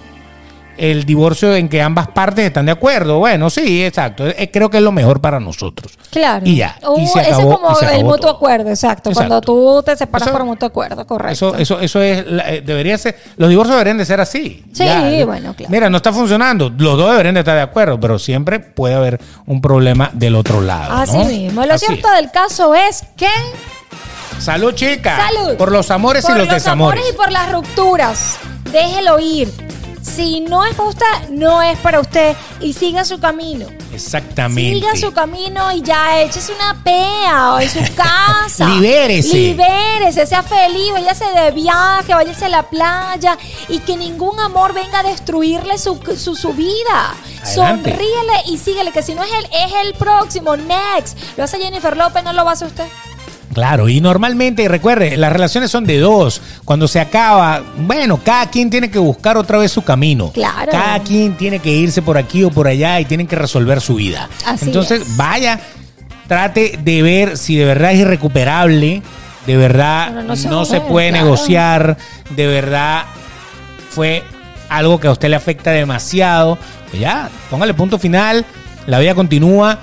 El divorcio en que ambas partes están de acuerdo. Bueno, sí, exacto. Eh, Creo que es lo mejor para nosotros. Claro. Y ya. Y Uh, se ese acabó, es como y se el mutuo todo. acuerdo, exacto, Exacto. Cuando tú te separas Eso- por mutuo acuerdo, correcto. Eso, eso, eso es, eh, debería ser, los divorcios deberían de ser así. Sí, bueno, claro. Mira, no está funcionando, los dos deberían de estar de acuerdo, pero siempre puede haber un problema del otro lado. Así ¿no? mismo. Lo Así cierto del caso es que. Salud, chica. Salud. Por los amores por y los, los desamores. amores y por las rupturas. Déjelo ir. Si no es para usted, no es para usted. Y siga su camino. Exactamente. Siga su camino y ya échese una pea o en su casa. Libérese. Libérese, sea feliz, váyase de viaje, váyase a la playa y que ningún amor venga a destruirle su, su, su vida. Adelante. Sonríele y síguele, que si no es él, es el próximo, next. Lo hace Jennifer López, no lo va a hacer usted. Claro, y normalmente, recuerde, las relaciones son de dos. Cuando se acaba, bueno, cada quien tiene que buscar otra vez su camino. Claro. Cada quien tiene que irse por aquí o por allá y tienen que resolver su vida. Así Entonces, es. vaya, trate de ver si de verdad es irrecuperable, de verdad no no se, se puede, puede claro. negociar, de verdad fue algo que a usted le afecta demasiado. Pues ya, póngale punto final, la vida continúa.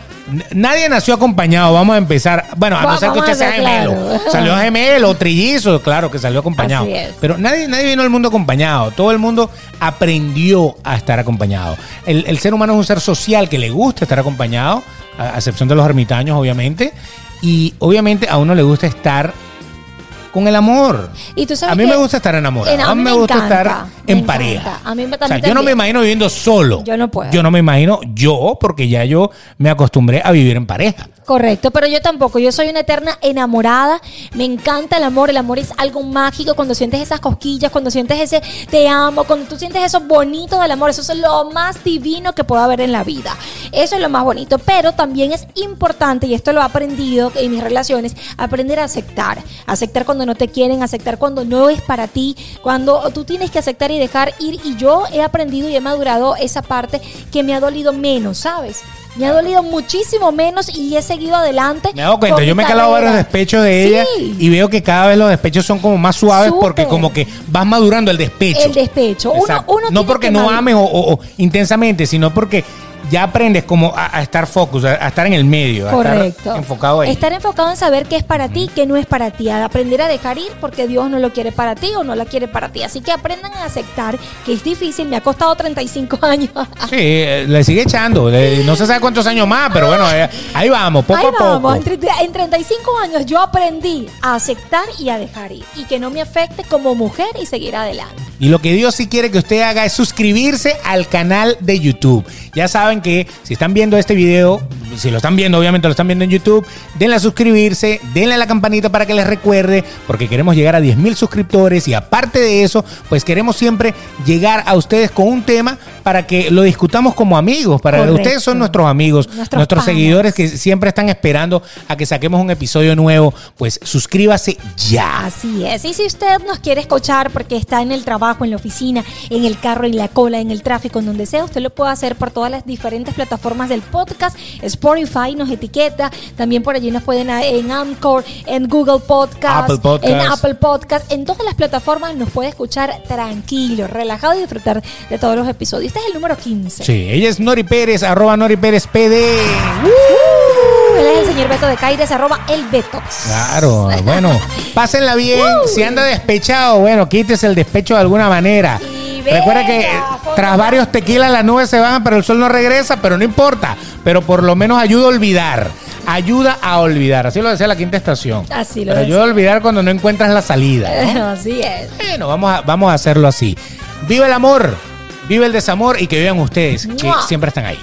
Nadie nació acompañado, vamos a empezar. Bueno, a no ser que usted sea gemelo. claro. Salió gemelo, trillizo, claro que salió acompañado. Pero nadie, nadie vino al mundo acompañado. Todo el mundo aprendió a estar acompañado. El, el ser humano es un ser social que le gusta estar acompañado, a a excepción de los ermitaños, obviamente. Y obviamente a uno le gusta estar con el amor. Y tú sabes A mí me gusta estar enamorado. En- A mí me, gusta encanta, estar en pareja. A mí me- o sea, yo no me imagino viviendo solo. Yo no puedo. Yo no me imagino yo, porque ya yo me acostumbré a vivir en pareja. Correcto, pero yo tampoco. Yo soy una eterna enamorada. Me encanta el amor. El amor es algo mágico cuando sientes esas cosquillas, cuando sientes ese te amo, cuando tú sientes eso bonito del amor. Eso es lo más divino que puede haber en la vida. Eso es lo más bonito. Pero también es importante, y esto lo he aprendido en mis relaciones, aprender a aceptar. Aceptar cuando no te quieren, aceptar cuando no es para ti, cuando tú tienes que aceptar y dejar ir. Y yo he aprendido y he madurado esa parte que me ha dolido menos, ¿sabes? Me ha dolido muchísimo menos y he seguido adelante. Me he dado cuenta, yo me he calado varios despechos de Sí. ella y veo que cada vez los despechos son como más suaves porque como que vas madurando el despecho. El despecho. Uno- no porque que no ames o, o- o intensamente, sino porque ya aprendes como a, a estar focus, a, a estar en el medio, a Correcto. estar enfocado ahí. Estar enfocado en saber qué es para ti, qué no es para ti. A aprender a dejar ir porque Dios no lo quiere para ti o no la quiere para ti. Así que aprendan a aceptar que es difícil. Me ha costado 35 años. Sí, eh, le sigue echando. le- no se sabe cuántos años más, pero bueno, eh, ahí vamos, poco Ahí a poco. vamos. En, en 35 años yo aprendí a aceptar y a dejar ir. Y que no me afecte como mujer y seguir adelante. Y lo que Dios sí quiere que usted haga es suscribirse al canal de YouTube. Ya saben que si están viendo este video, si lo están viendo, obviamente lo están viendo en YouTube, denle a suscribirse, denle a la campanita para que les recuerde, porque queremos llegar a 10 mil suscriptores y aparte de eso, pues queremos siempre llegar a ustedes con un tema para que lo discutamos como amigos, para Correcto. ustedes son nuestros amigos, Nuestros nuestros seguidores que siempre están esperando a que saquemos un episodio nuevo, pues suscríbase ya. Así es. Y si usted nos quiere escuchar porque está en el trabajo, en la oficina, en el carro, en la cola, en el tráfico, en donde sea, usted lo puede hacer por todas las diferentes plataformas del podcast. Spotify nos etiqueta. También por allí nos pueden a- en Anchor, en Google Podcast, Apple Podcast. en Apple Podcast. En todas las plataformas nos puede escuchar tranquilo, relajado y disfrutar de todos los episodios. Este es el número 15. Sí, ella es Nori Pérez, arroba Nori Pérez PD. Uh, él es el señor Beto de Caires, arroba el Betox. Claro, bueno, pásenla bien. Si anda despechado, bueno, quítese el despecho de alguna manera. Y Recuerda que eh, tras varios tequilas las nubes se van, pero el sol no regresa, pero no importa. Pero por lo menos ayuda a olvidar. Ayuda a olvidar. Así lo decía la quinta estación. Así lo Pero ayuda a olvidar cuando no encuentras la salida. ¿no? Así es. Bueno, vamos a, vamos a hacerlo así. Viva el amor, viva el desamor y que vean ustedes que ¡Mua! siempre están ahí.